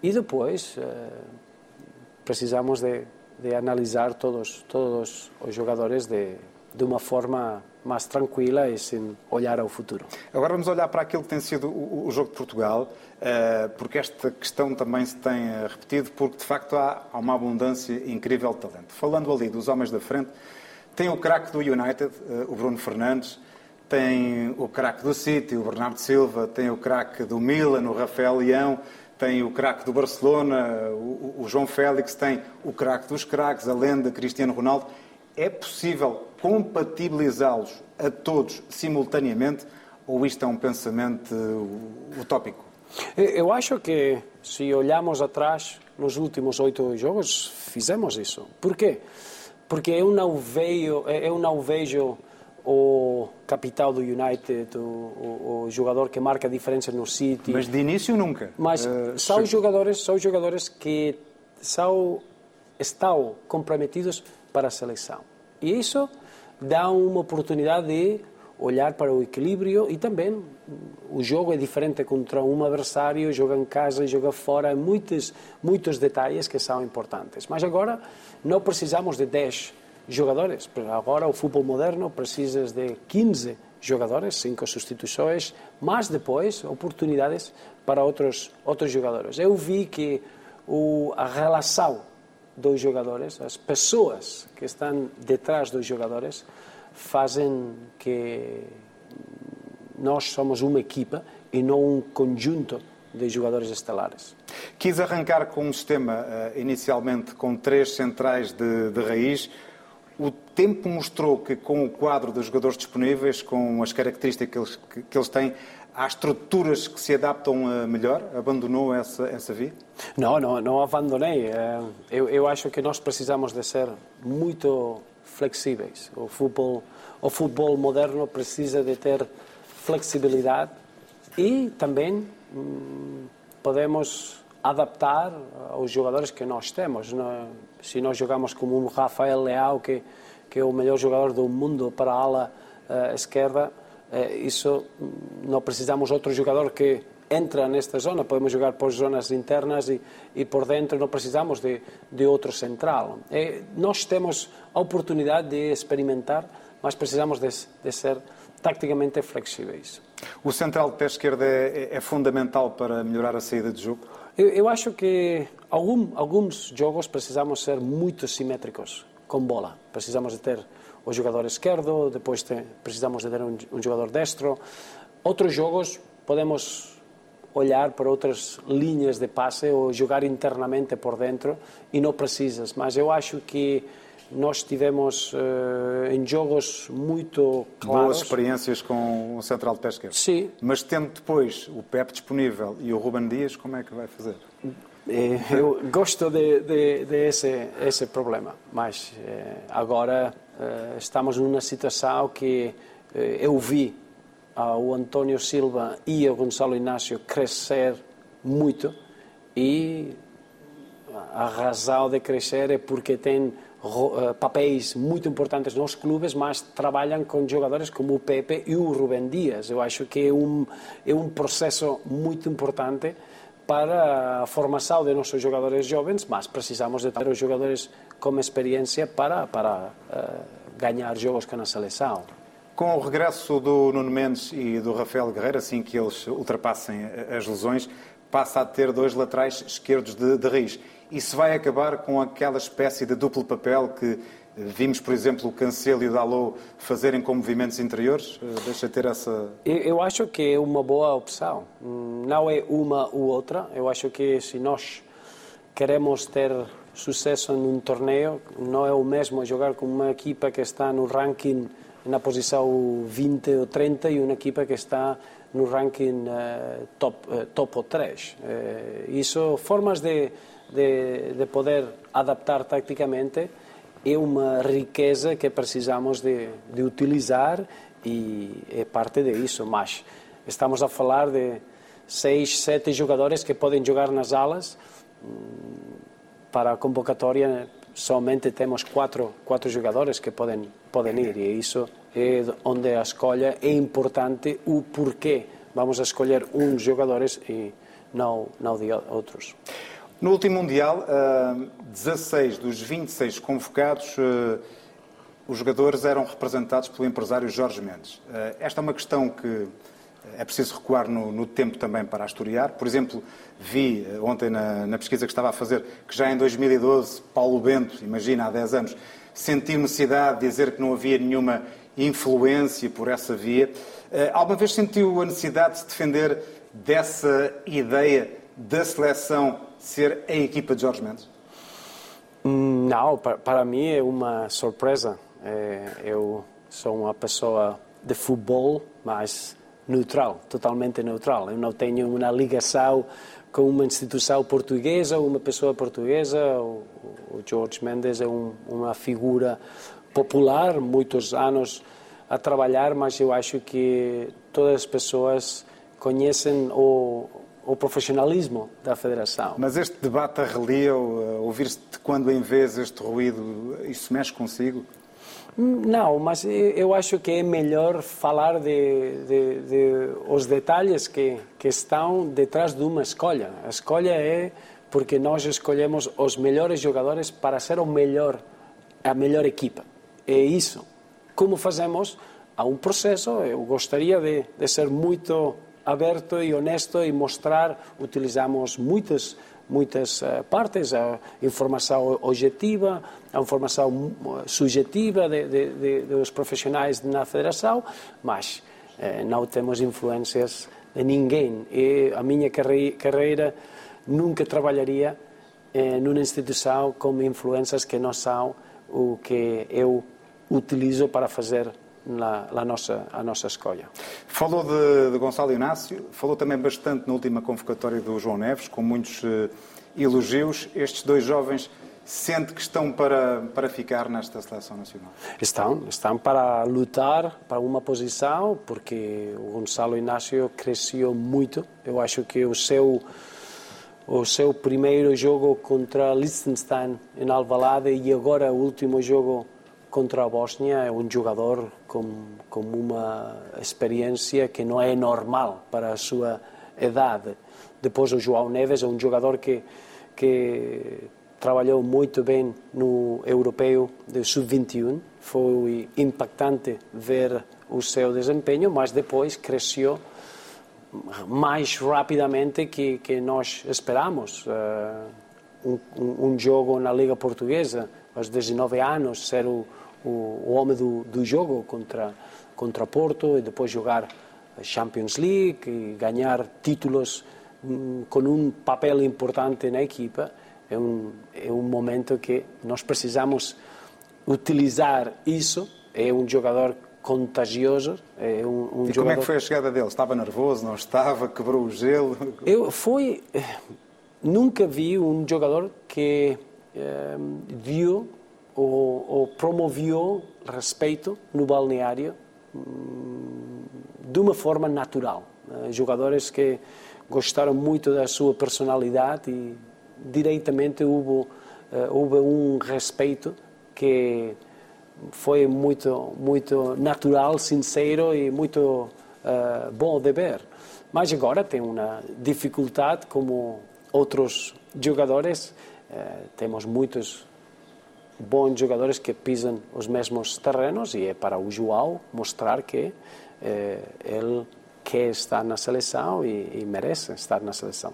N: e depois eh, precisamos de, de, analisar todos, todos os jogadores de, de uma forma mais tranquila e sem olhar ao futuro.
M: Agora vamos olhar para aquilo que tem sido o, o jogo de Portugal, uh, porque esta questão também se tem uh, repetido, porque de facto há, há, uma abundância incrível de talento. Falando ali dos homens da frente, tem o craque do United, uh, o Bruno Fernandes, tem o craque do City, o Bernardo Silva, tem o craque do Milan, o Rafael Leão, tem o craque do Barcelona, o, o, João Félix, tem o craque dos craques, a lenda Cristiano Ronaldo. É possível compatibilizá-los a todos simultaneamente ou isto é um pensamento utópico?
N: Eu acho que se olhamos atrás, nos últimos oito jogos, fizemos isso. Por quê? Porque eu não vejo, eu não vejo o capital do United, o, o, jogador que marca a diferença no City.
M: Mas de início nunca.
N: Mas uh, são se... jogadores, são jogadores que são, estão comprometidos para a seleção. E isso dá uma oportunidade de olhar para o equilíbrio e também o jogo é diferente contra um adversário, joga em casa, joga fora, muitos, muitos detalhes que são importantes. Mas agora não precisamos de 10 jogadores. Agora o futebol moderno precisas de 15 jogadores, 5 substituições, mas depois oportunidades para outros, outros jogadores. Eu vi que o, a relação dos jogadores, as pessoas que estão detrás dos jogadores, fazem que nós somos uma equipa e não um conjunto de jogadores estelares.
M: Quis arrancar com um sistema, uh, inicialmente com três centrais de, de raiz. Tempo mostrou que, com o quadro dos jogadores disponíveis, com as características que eles, que, que eles têm, há estruturas que se adaptam uh, melhor? Abandonou essa, essa via?
N: Não, não, não abandonei. Uh, eu, eu acho que nós precisamos de ser muito flexíveis. O futebol, o futebol moderno precisa de ter flexibilidade e também hum, podemos adaptar aos jogadores que nós temos. Se nós jogamos como um Rafael Leao, que, que é o melhor jogador do mundo para a ala uh, esquerda, uh, isso hum, não precisamos outro jogador que entra nesta zona, podemos jogar por zonas internas e, e por dentro não precisamos de, de outro central. E nós temos a oportunidade de experimentar, mas precisamos de, de ser taticamente flexíveis.
M: O central de pé esquerdo é, é, é fundamental para melhorar a saída de jogo?
N: Eu, eu acho que algum, alguns jogos precisamos ser muito simétricos com bola. Precisamos de ter o jogador esquerdo, depois te, precisamos de ter um, um jogador destro. Outros jogos podemos olhar para outras linhas de passe ou jogar internamente por dentro e não precisas. Mas eu acho que nós tivemos uh, em jogos muito claros.
M: Boas experiências com o central de pé esquerdo.
N: Sim.
M: Mas tendo depois o Pep disponível e o Ruben Dias, como é que vai fazer?
N: Eh, eu gosto de, de, de esse, esse problema, mas eh, agora eh, estamos numa situação que eu vi o António Silva e o Gonçalo Inácio crescer muito e a razão de crescer é porque uh, papéis muito importantes nos clubes, mas trabalham com jogadores como o Pepe e o Rubem Dias. Eu acho que é um, é um processo muito importante para a formação de nossos jogadores jovens, mas precisamos de ter os jogadores com experiência para, para uh, ganhar jogos com a seleção.
M: Com o regresso do Nuno Mendes e do Rafael Guerreiro, assim que eles ultrapassem as lesões, passa a ter dois laterais esquerdos de, de raiz. Isso vai acabar com aquela espécie de duplo papel que vimos, por exemplo, o Cancelo e o Dalot fazerem com movimentos interiores? Eh, deixa ter essa...
N: Eu acho que é uma boa opção. Não é uma ou outra. Eu acho que se nós queremos ter sucesso num torneio, não é o mesmo jogar com uma equipa que está no ranking na posição 20 ou 30 e uma equipa que está no ranking uh, top, uh, top 3. Uh, isso, formas de de, de poder adaptar taticamente é uma riqueza que precisamos de, de utilizar e é parte disso. Mas estamos a falar de seis, sete jogadores que podem jogar nas alas. Para a convocatória, somente temos quatro, quatro jogadores que podem, podem ir, e isso é onde a escolha é importante o porquê vamos a escolher uns jogadores e não, não de outros.
M: No último Mundial, 16 dos 26 convocados, os jogadores eram representados pelo empresário Jorge Mendes. Esta é uma questão que é preciso recuar no, no tempo também para a historiar. Por exemplo, vi ontem na, na, pesquisa que estava a fazer que já em 2012, Paulo Bento, imagina, há 10 anos, sentiu necessidade de dizer que não havia nenhuma influência por essa via. Alguma vez sentiu a necessidade de se defender dessa ideia da seleção ser a equipa de Jorge Mendes?
N: Não, para, para mim é uma surpresa. É, eu sou uma pessoa de futebol, mas neutral, totalmente neutral. Eu não tenho uma ligação com uma instituição portuguesa uma pessoa portuguesa. O, o Jorge Mendes é um, uma figura popular, muitos anos a trabalhar, mas eu acho que todas as pessoas conhecem o, o profissionalismo da Federação.
M: Mas este debate arrelia, ouvir-se de quando em vez este ruído, isso mexe consigo?
N: Não, mas eu acho que é melhor falar de, de, de os detalhes que, que estão detrás de uma escolha. A escolha é porque nós escolhemos os melhores jogadores para ser o melhor, a melhor equipa. É isso. Como fazemos? Há um processo, eu gostaria de, de ser muito aberto e honesto e mostrar, utilizamos muitas muitas uh, partes, a informação objetiva, a informação subjetiva de, de, de, dos profissionais na federação, mas uh, não temos influências de ninguém. E a minha carreira nunca trabalharia uh, numa instituição com influências que não são o que eu utilizo para fazer na, na nossa, a nossa escolha.
M: Falou de, de, Gonçalo Inácio, falou também bastante na última convocatória do João Neves, com muitos uh, elogios. Estes dois jovens sente que estão para, para ficar nesta seleção nacional?
N: Estão, estão para lutar para uma posição, porque o Gonçalo Inácio cresceu muito. Eu acho que o seu o seu primeiro jogo contra Liechtenstein em Alvalade e agora o último jogo contra a Bósnia é um jogador com, com uma experiência que não é normal para a sua idade. Depois o João Neves é um jogador que, que trabalhou muito bem no europeu de sub-21. Foi impactante ver o seu desempenho, mas depois cresceu mais rapidamente que, que nós esperamos. Uh, um, um, jogo na Liga Portuguesa, aos 19 anos, ser o, o, o homem do, do jogo contra, contra Porto e depois jogar a Champions League e ganhar títulos um, com um papel importante na equipa. É um, é um momento que nós precisamos utilizar isso. É um jogador contagioso. É um, um
M: e
N: jogador...
M: como é que foi a chegada dele? Estava nervoso, não estava? Quebrou o gelo?
N: Eu fui... Nunca vi um jogador que eh, viu ou, ou promoveu respeito no balneário hum, de uma forma natural. Eh, jogadores que gostaram muito da sua personalidade e diretamente houve, eh, houve um respeito que foi muito muito natural, sincero e muito uh, bom de ver. Mas agora tem uma dificuldade como outros jogadores. Uh, temos muitos bons jogadores que pisam os mesmos terrenos e é para o João mostrar que uh, ele quer estar na seleção e, e merece estar na seleção.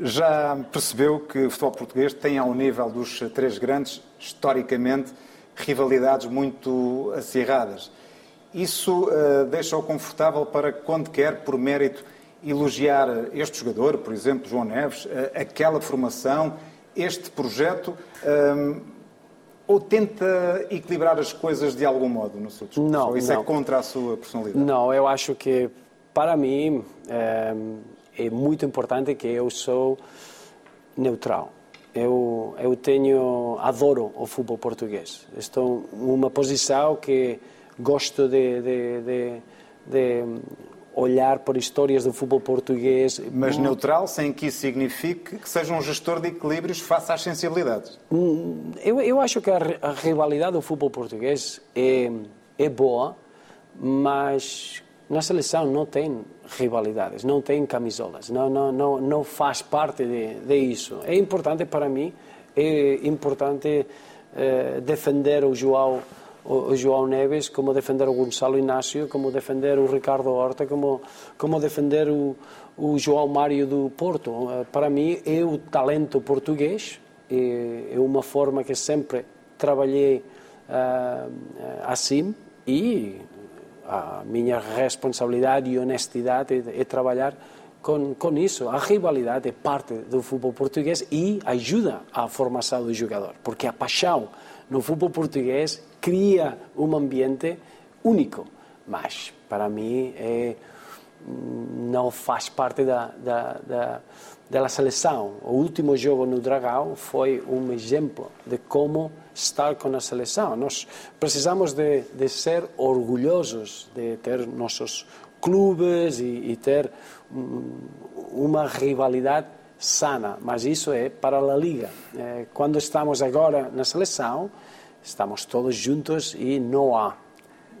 M: Já percebeu que o futebol português tem ao nível dos três grandes, historicamente, rivalidades muito acirradas. Isso uh, deixa-o confortável para, quando quer, por mérito, elogiar este jogador, por exemplo, João Neves, uh, aquela formação, este projeto, um, ou tenta equilibrar as coisas de algum modo no seu discurso?
N: Não,
M: isso
N: não.
M: é contra a sua personalidade?
N: Não, eu acho que, para mim, é, é muito importante que eu sou neutral. Eu, eu tenho, adoro o futebol português. Estou numa posição que gosto de, de, de, de olhar para histórias do futebol português.
M: Mas neutral, sem que isso signifique que seja um gestor de equilíbrios face às sensibilidades.
N: Eu, eu acho que a, a rivalidade do futebol português é, é boa, mas na seleção não tem rivalidades, não tem camisolas, não, não, não, não faz parte de, de isso. É importante para mim, é importante eh, defender o João, o João Neves, como defender o Gonçalo Inácio, como defender o Ricardo Horta, como, como defender o, o João Mário do Porto. Para mim é o talento português, é, é uma forma que sempre trabalhei uh, assim e a minha responsabilidade e honestidade é, é trabalhar com, com isso. A rivalidade é parte do futebol português e ajuda à formação do jogador, porque a paixão no futebol português cria um ambiente único. Mas, para mim, é, não faz parte da, da, da, da seleção. O último jogo no Dragão foi um exemplo de como estar com a seleção. Nós precisamos de, de ser orgulhosos de ter nossos clubes e, e ter um, uma rivalidade sana, mas isso é para a Liga. Eh, quando estamos agora na seleção, estamos todos juntos e não há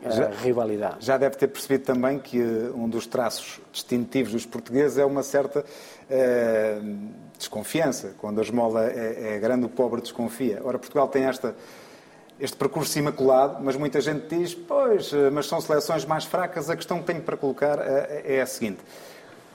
N: eh,
M: Já-
N: rivalidade.
M: Já deve ter percebido também que eh, um dos traços distintivos dos portugueses é uma certa eh, desconfiança. Quando a esmola é, é grande, o pobre desconfia. Ora, Portugal tem esta, este percurso imaculado, mas muita gente diz, pois, mas são seleções mais fracas. A questão que tenho para colocar é a seguinte.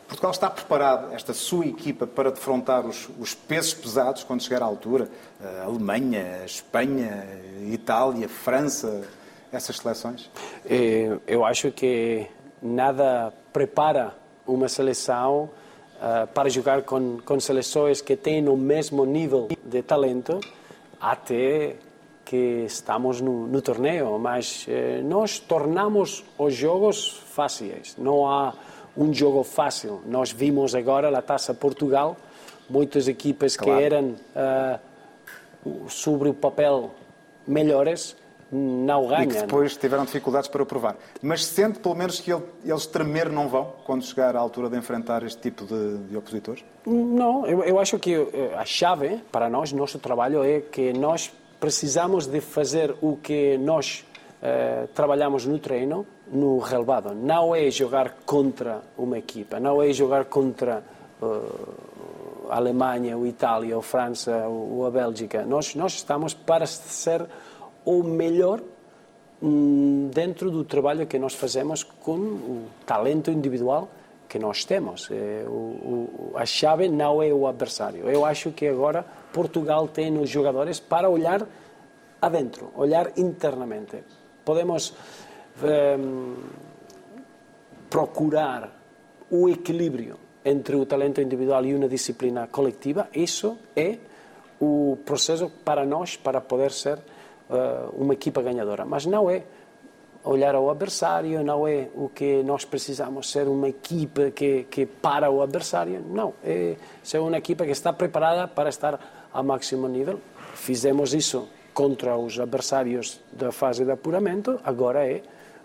M: Portugal está preparado, esta sua equipa, para defrontar os, os pesos pesados quando chegar à altura? A Alemanha, a Espanha, a Itália, a França, essas seleções?
N: Eh, Eu acho que nada prepara uma seleção ah, para jogar com, com seleções que têm o mesmo nível de talento até que estamos no, no torneio. Mas eh, nós tornamos os jogos fáceis. Não há um jogo fácil. Nós vimos agora a Taça Portugal, muitas equipas que
M: Claro.
N: eram ah, sobre o papel melhores não ganham.
M: E que depois tiveram dificuldades para o provar. Mas sente pelo menos que ele- eles tremer não vão quando chegar à altura de enfrentar este tipo de, de opositores?
N: Não, eu, eu acho que eh, a chave para nós, nosso trabalho, é que nós precisamos de fazer o que nós eh, trabalhamos no treino, no relevado. Não é jogar contra uma equipa, não é jogar contra eh, a Alemanha, ou Itália, ou França, ou ou a Bélgica. Nós, nós estamos para ser o melhor hum, dentro do trabalho que nós fazemos com o talento individual que nós temos. É, o, o, a chave não é o adversário. Eu acho que agora Portugal tem os jogadores para olhar adentro, olhar internamente. Podemos hum, procurar o equilíbrio entre o talento individual e uma disciplina coletiva. Isso é o processo para nós para poder ser uh, uma equipa ganhadora. Mas não é olhar ao adversário, não é o que nós precisamos ser uma equipa que, que para o adversário, não, é ser uma equipa que está preparada para estar a máximo nível. Fizemos isso contra os adversários da fase de apuramento, agora é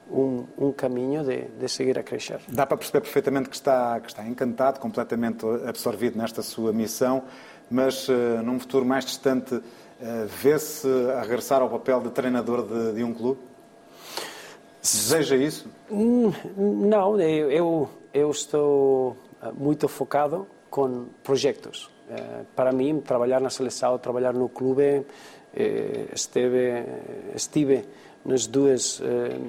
N: um, um caminho de, de, seguir a crescer.
M: Dá para perceber perfeitamente que está, que está encantado, completamente absorvido nesta sua missão, mas uh, num futuro mais distante, uh, vê-se a regressar ao papel de treinador de, de um clube? Deseja isso?
N: Hum, não, eu, eu estou eh, muito focado com projetos. Para mim, trabalhar na seleção, trabalhar no clube, esteve, estive nos dois,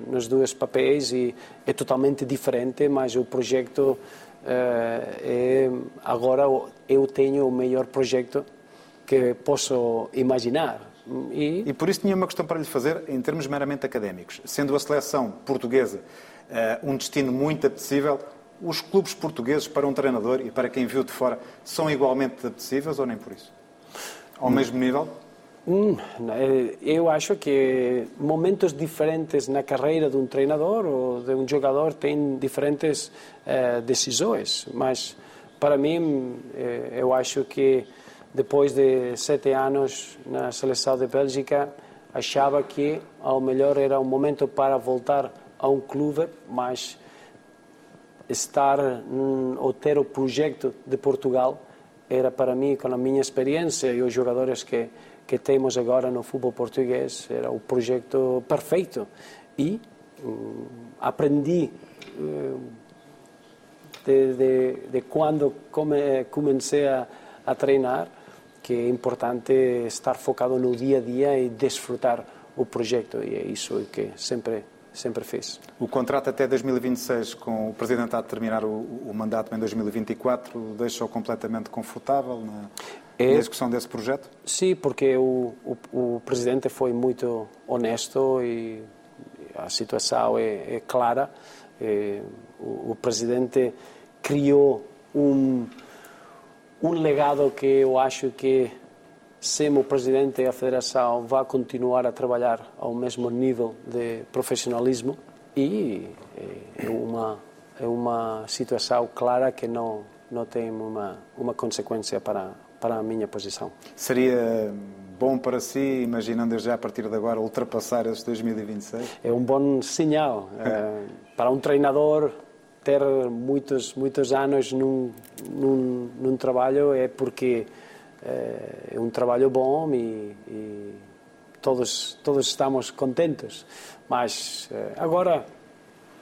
N: nos dois papéis e é totalmente diferente, mas o projeto é, agora eu tenho o melhor projeto que posso imaginar
M: e... e por isso tinha uma questão para lhe fazer em termos meramente académicos. Sendo a seleção portuguesa um destino muito apetecível, os clubes portugueses para um treinador e para quem viu de fora são igualmente apetecíveis ou nem por isso? Ao mesmo nível?
N: Eh, eu acho que momentos diferentes na carreira de um treinador ou de um jogador têm diferentes uh, decisões, mas para mim eu acho que depois de sete anos na seleção de Bélgica, achava que ao melhor era o momento para voltar a um clube, mas estar ou ter o projeto de Portugal era para mim, com a minha experiência e os jogadores que, que temos agora no futebol português, era o projeto perfeito. E um, aprendi um, de, de, de, quando come, comecei a, a treinar que é importante estar focado no dia a dia e desfrutar o projeto e é isso que sempre sempre fiz.
M: O contrato até 2026, com o Presidente a terminar o, o mandato em 2024, deixa-o completamente confortável na, é, na, execução desse projeto?
N: Sim, porque o, o, o, Presidente foi muito honesto e a situação é, é clara. É, o, o Presidente criou um um legado que eu acho que sendo o presidente da federação vai continuar a trabalhar ao mesmo nível de profissionalismo e é uma é uma situação clara que não não tem uma uma consequência para para a minha posição.
M: Seria bom para si, imaginando já a partir de agora ultrapassar esse 2026?
N: É um bom sinal é, [LAUGHS] para um treinador ter muitos muitos anos num, num, num trabalho é porque é, é um trabalho bom e, e, todos todos estamos contentes mas é, agora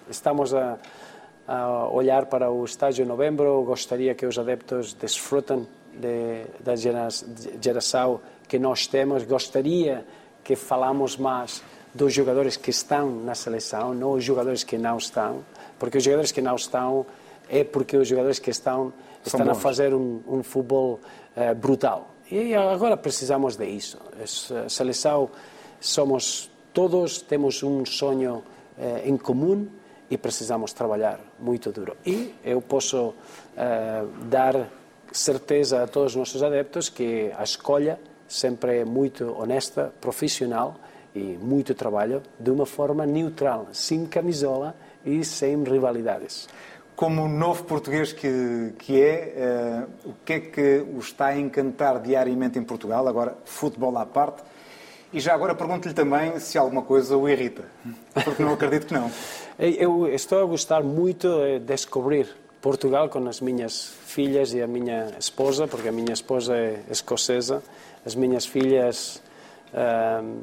N: estamos a, a, olhar para o estágio de novembro. Gostaria que os adeptos desfrutem de, da geração que nós temos. Gostaria que falamos mais dos jogadores que estão na seleção não os jogadores que não estão porque os jogadores que não estão é porque os jogadores que estão estão a fazer um, um futebol uh, brutal. E agora precisamos de isso. A seleção somos todos, temos um sonho uh, em comum e precisamos trabalhar muito duro. E eu posso dar certeza a todos os nossos adeptos que a escolha sempre é muito honesta, profissional e muito trabalho, de uma forma neutral, sem camisola e sem rivalidades.
M: Como novo português que, que é, uh, o que é que o está a encantar diariamente em Portugal? Agora, futebol à parte. E já agora pergunto-lhe também se alguma coisa o irrita, porque não acredito que não. [LAUGHS]
N: Eu estou a gostar muito de descobrir Portugal com as minhas filhas e a minha esposa, porque a minha esposa é escocesa, as minhas filhas uh,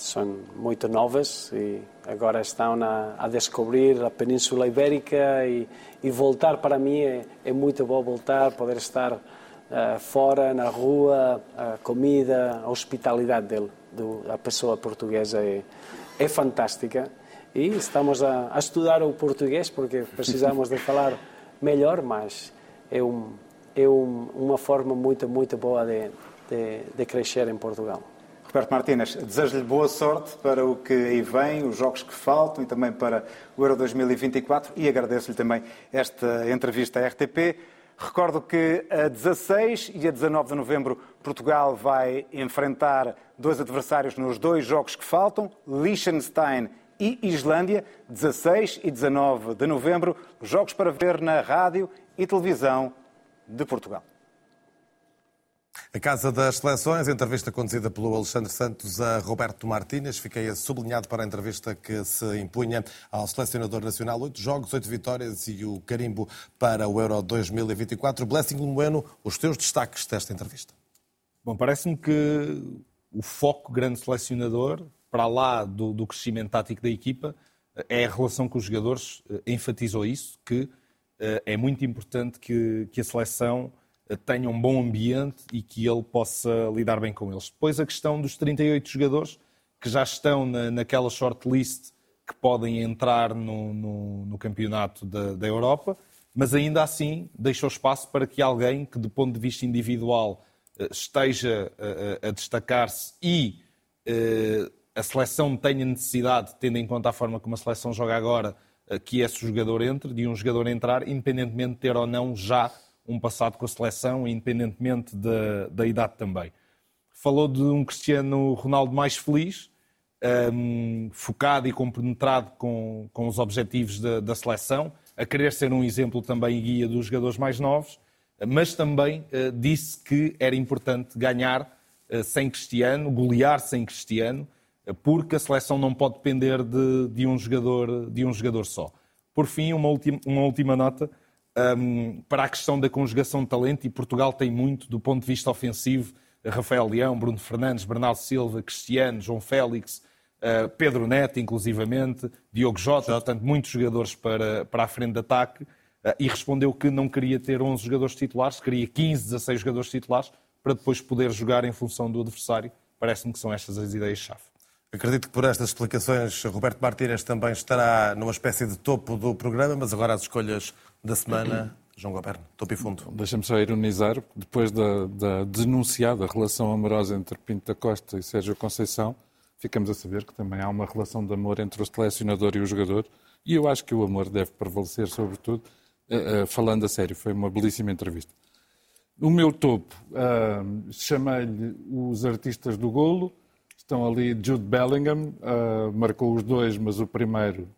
N: são muito novas e agora estão a, descobrir a Península Ibérica e, e voltar para mim é, é, muito bom voltar, poder estar uh, fora, na rua, a comida, a hospitalidade dele, do, a pessoa portuguesa é, é fantástica e estamos a, a estudar o português porque precisamos de falar [LAUGHS] melhor, mas é, um, é um, uma forma muito, muito boa de, de, de crescer em Portugal.
M: Roberto Martínez, desejo-lhe boa sorte para o que aí vem, os jogos que faltam e também para o Euro 2024 e agradeço-lhe também esta entrevista à RTP. Recordo que a 16 e a 19 de novembro Portugal vai enfrentar dois adversários nos dois jogos que faltam, Liechtenstein e Islândia, 16 e 19 de novembro, jogos para ver na rádio e televisão de Portugal.
A: A Casa das Seleções, entrevista conduzida pelo Alexandre Santos a Roberto Martínez. Fiquei sublinhado para a entrevista que se impunha ao selecionador nacional. Oito jogos, oito vitórias e o carimbo para o Euro 2024. Blessing Bueno, os teus destaques desta entrevista.
E: Bom, parece-me que o foco grande selecionador, para lá do, do, crescimento tático da equipa, é a relação com os jogadores. Enfatizou isso, que é muito importante que, que a seleção tenha um bom ambiente e que ele possa lidar bem com eles. Depois a questão dos 38 jogadores que já estão na, naquela shortlist que podem entrar no, no, no campeonato da, da, Europa, mas ainda assim deixou espaço para que alguém que, do ponto de vista individual, eh, esteja a, a destacar-se e uh, a seleção tenha necessidade, tendo em conta a forma como a seleção joga agora, uh, que esse jogador entre, de um jogador entrar, independentemente de ter ou não já um passado com a seleção, independentemente da, da idade também. Falou de um Cristiano Ronaldo mais feliz, um, focado e compenetrado com, com os objetivos da, da, seleção, a querer ser um exemplo também e guia dos jogadores mais novos, mas também uh, disse que era importante ganhar uh, sem Cristiano, golear sem Cristiano, uh, porque a seleção não pode depender de, de, um, jogador, de um jogador só. Por fim, uma última, uma última nota um, para a questão da conjugação de talento, e Portugal tem muito do ponto de vista ofensivo. Rafael Leão, Bruno Fernandes, Bernardo Silva, Cristiano, João Félix, uh, Pedro Neto, inclusivamente, Diogo Jota, portanto, muitos jogadores para, para a frente de ataque, uh, e respondeu que não queria ter 11 jogadores titulares, queria 15, 16 jogadores titulares, para depois poder jogar em função do adversário. Parece-me que são estas as ideias-chave.
A: Acredito que por estas explicações Roberto Martínez também estará numa espécie de topo do programa, mas agora as escolhas da semana, João Goberno, topo e fundo.
C: Deixa-me só ironizar, depois da, da, denunciada relação amorosa entre Pinto da Costa e Sérgio Conceição, ficamos a saber que também há uma relação de amor entre o selecionador e o jogador, e eu acho que o amor deve prevalecer, sobretudo, uh, uh, falando a sério, foi uma belíssima entrevista. O meu topo, uh, chamei-lhe os artistas do golo, estão ali Jude Bellingham, marcou os dois, mas o primeiro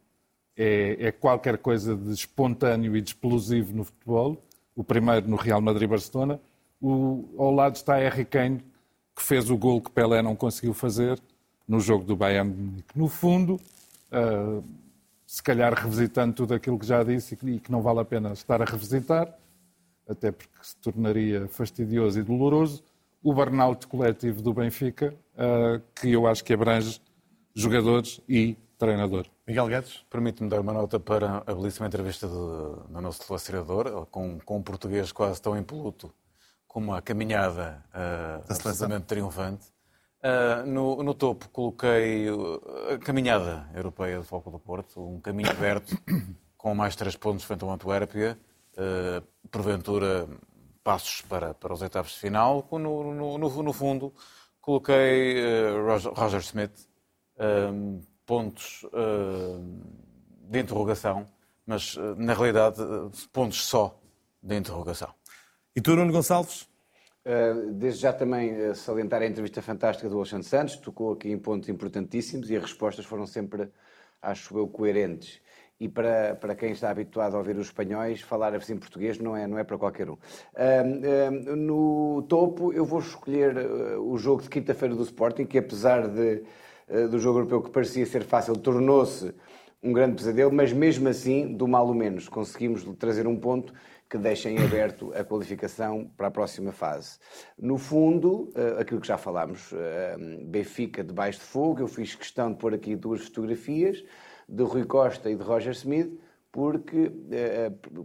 C: é, é, qualquer coisa de espontâneo e de explosivo no futebol. O primeiro no Real Madrid-Barcelona. Ao lado está Harry Kane, que fez o gol que Pelé não conseguiu fazer no jogo do Bayern de Munique. No fundo, uh, se calhar revisitando tudo aquilo que já disse e que, e que, não vale a pena estar a revisitar, até porque se tornaria fastidioso e doloroso, o burnout coletivo do Benfica, uh, que eu acho que abrange jogadores e treinador.
A: Miguel Guedes?
B: Permite-me dar uma nota para a belíssima entrevista do, do nosso selecionador, com, com um português quase tão impoluto como a caminhada uh, absolutamente triunfante. Uh, no, no, topo coloquei a caminhada europeia do Foco do Porto, um caminho aberto [COUGHS] com mais três pontos frente ao Antuérpia, uh, porventura passos para, para os oitavos de final. No, no, no, fundo, coloquei Roger, Roger, Smith, pontos uh, de interrogação, mas uh, na realidade pontos só de interrogação.
A: E tu, Nuno Gonçalves?
D: Uh, desde já também salientar a entrevista fantástica do Alexandre Santos, tocou aqui em pontos importantíssimos e as respostas foram sempre, acho eu, coerentes. E para, para quem está habituado a ouvir os espanhóis, falar assim português não é, não é para qualquer um. no topo, eu vou escolher o jogo de quinta-feira do Sporting, que apesar de eh, do jogo europeu que parecia ser fácil tornou-se um grande pesadelo, mas mesmo assim, do mal o menos, conseguimos trazer um ponto que deixa em aberto a qualificação para a próxima fase. No fundo, eh, aquilo que já falámos, eh, Benfica debaixo de fogo, eu fiz questão de pôr aqui duas fotografias de Rui Costa e de Roger Smith, porque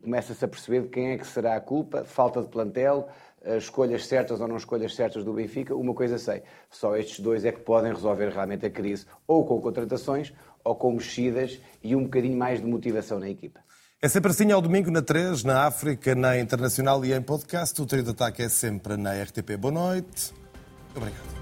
D: começa-se a perceber de quem é que será a culpa, falta de plantel, escolhas certas ou não escolhas certas do Benfica, uma coisa sei, só estes dois é que podem resolver realmente a crise, ou com contratações, ou com mexidas e um bocadinho mais de motivação na equipa.
A: É sempre assim ao domingo na 3, na África, na Internacional e em podcast. O trio de ataque é sempre na RTP. Boa noite. Obrigado.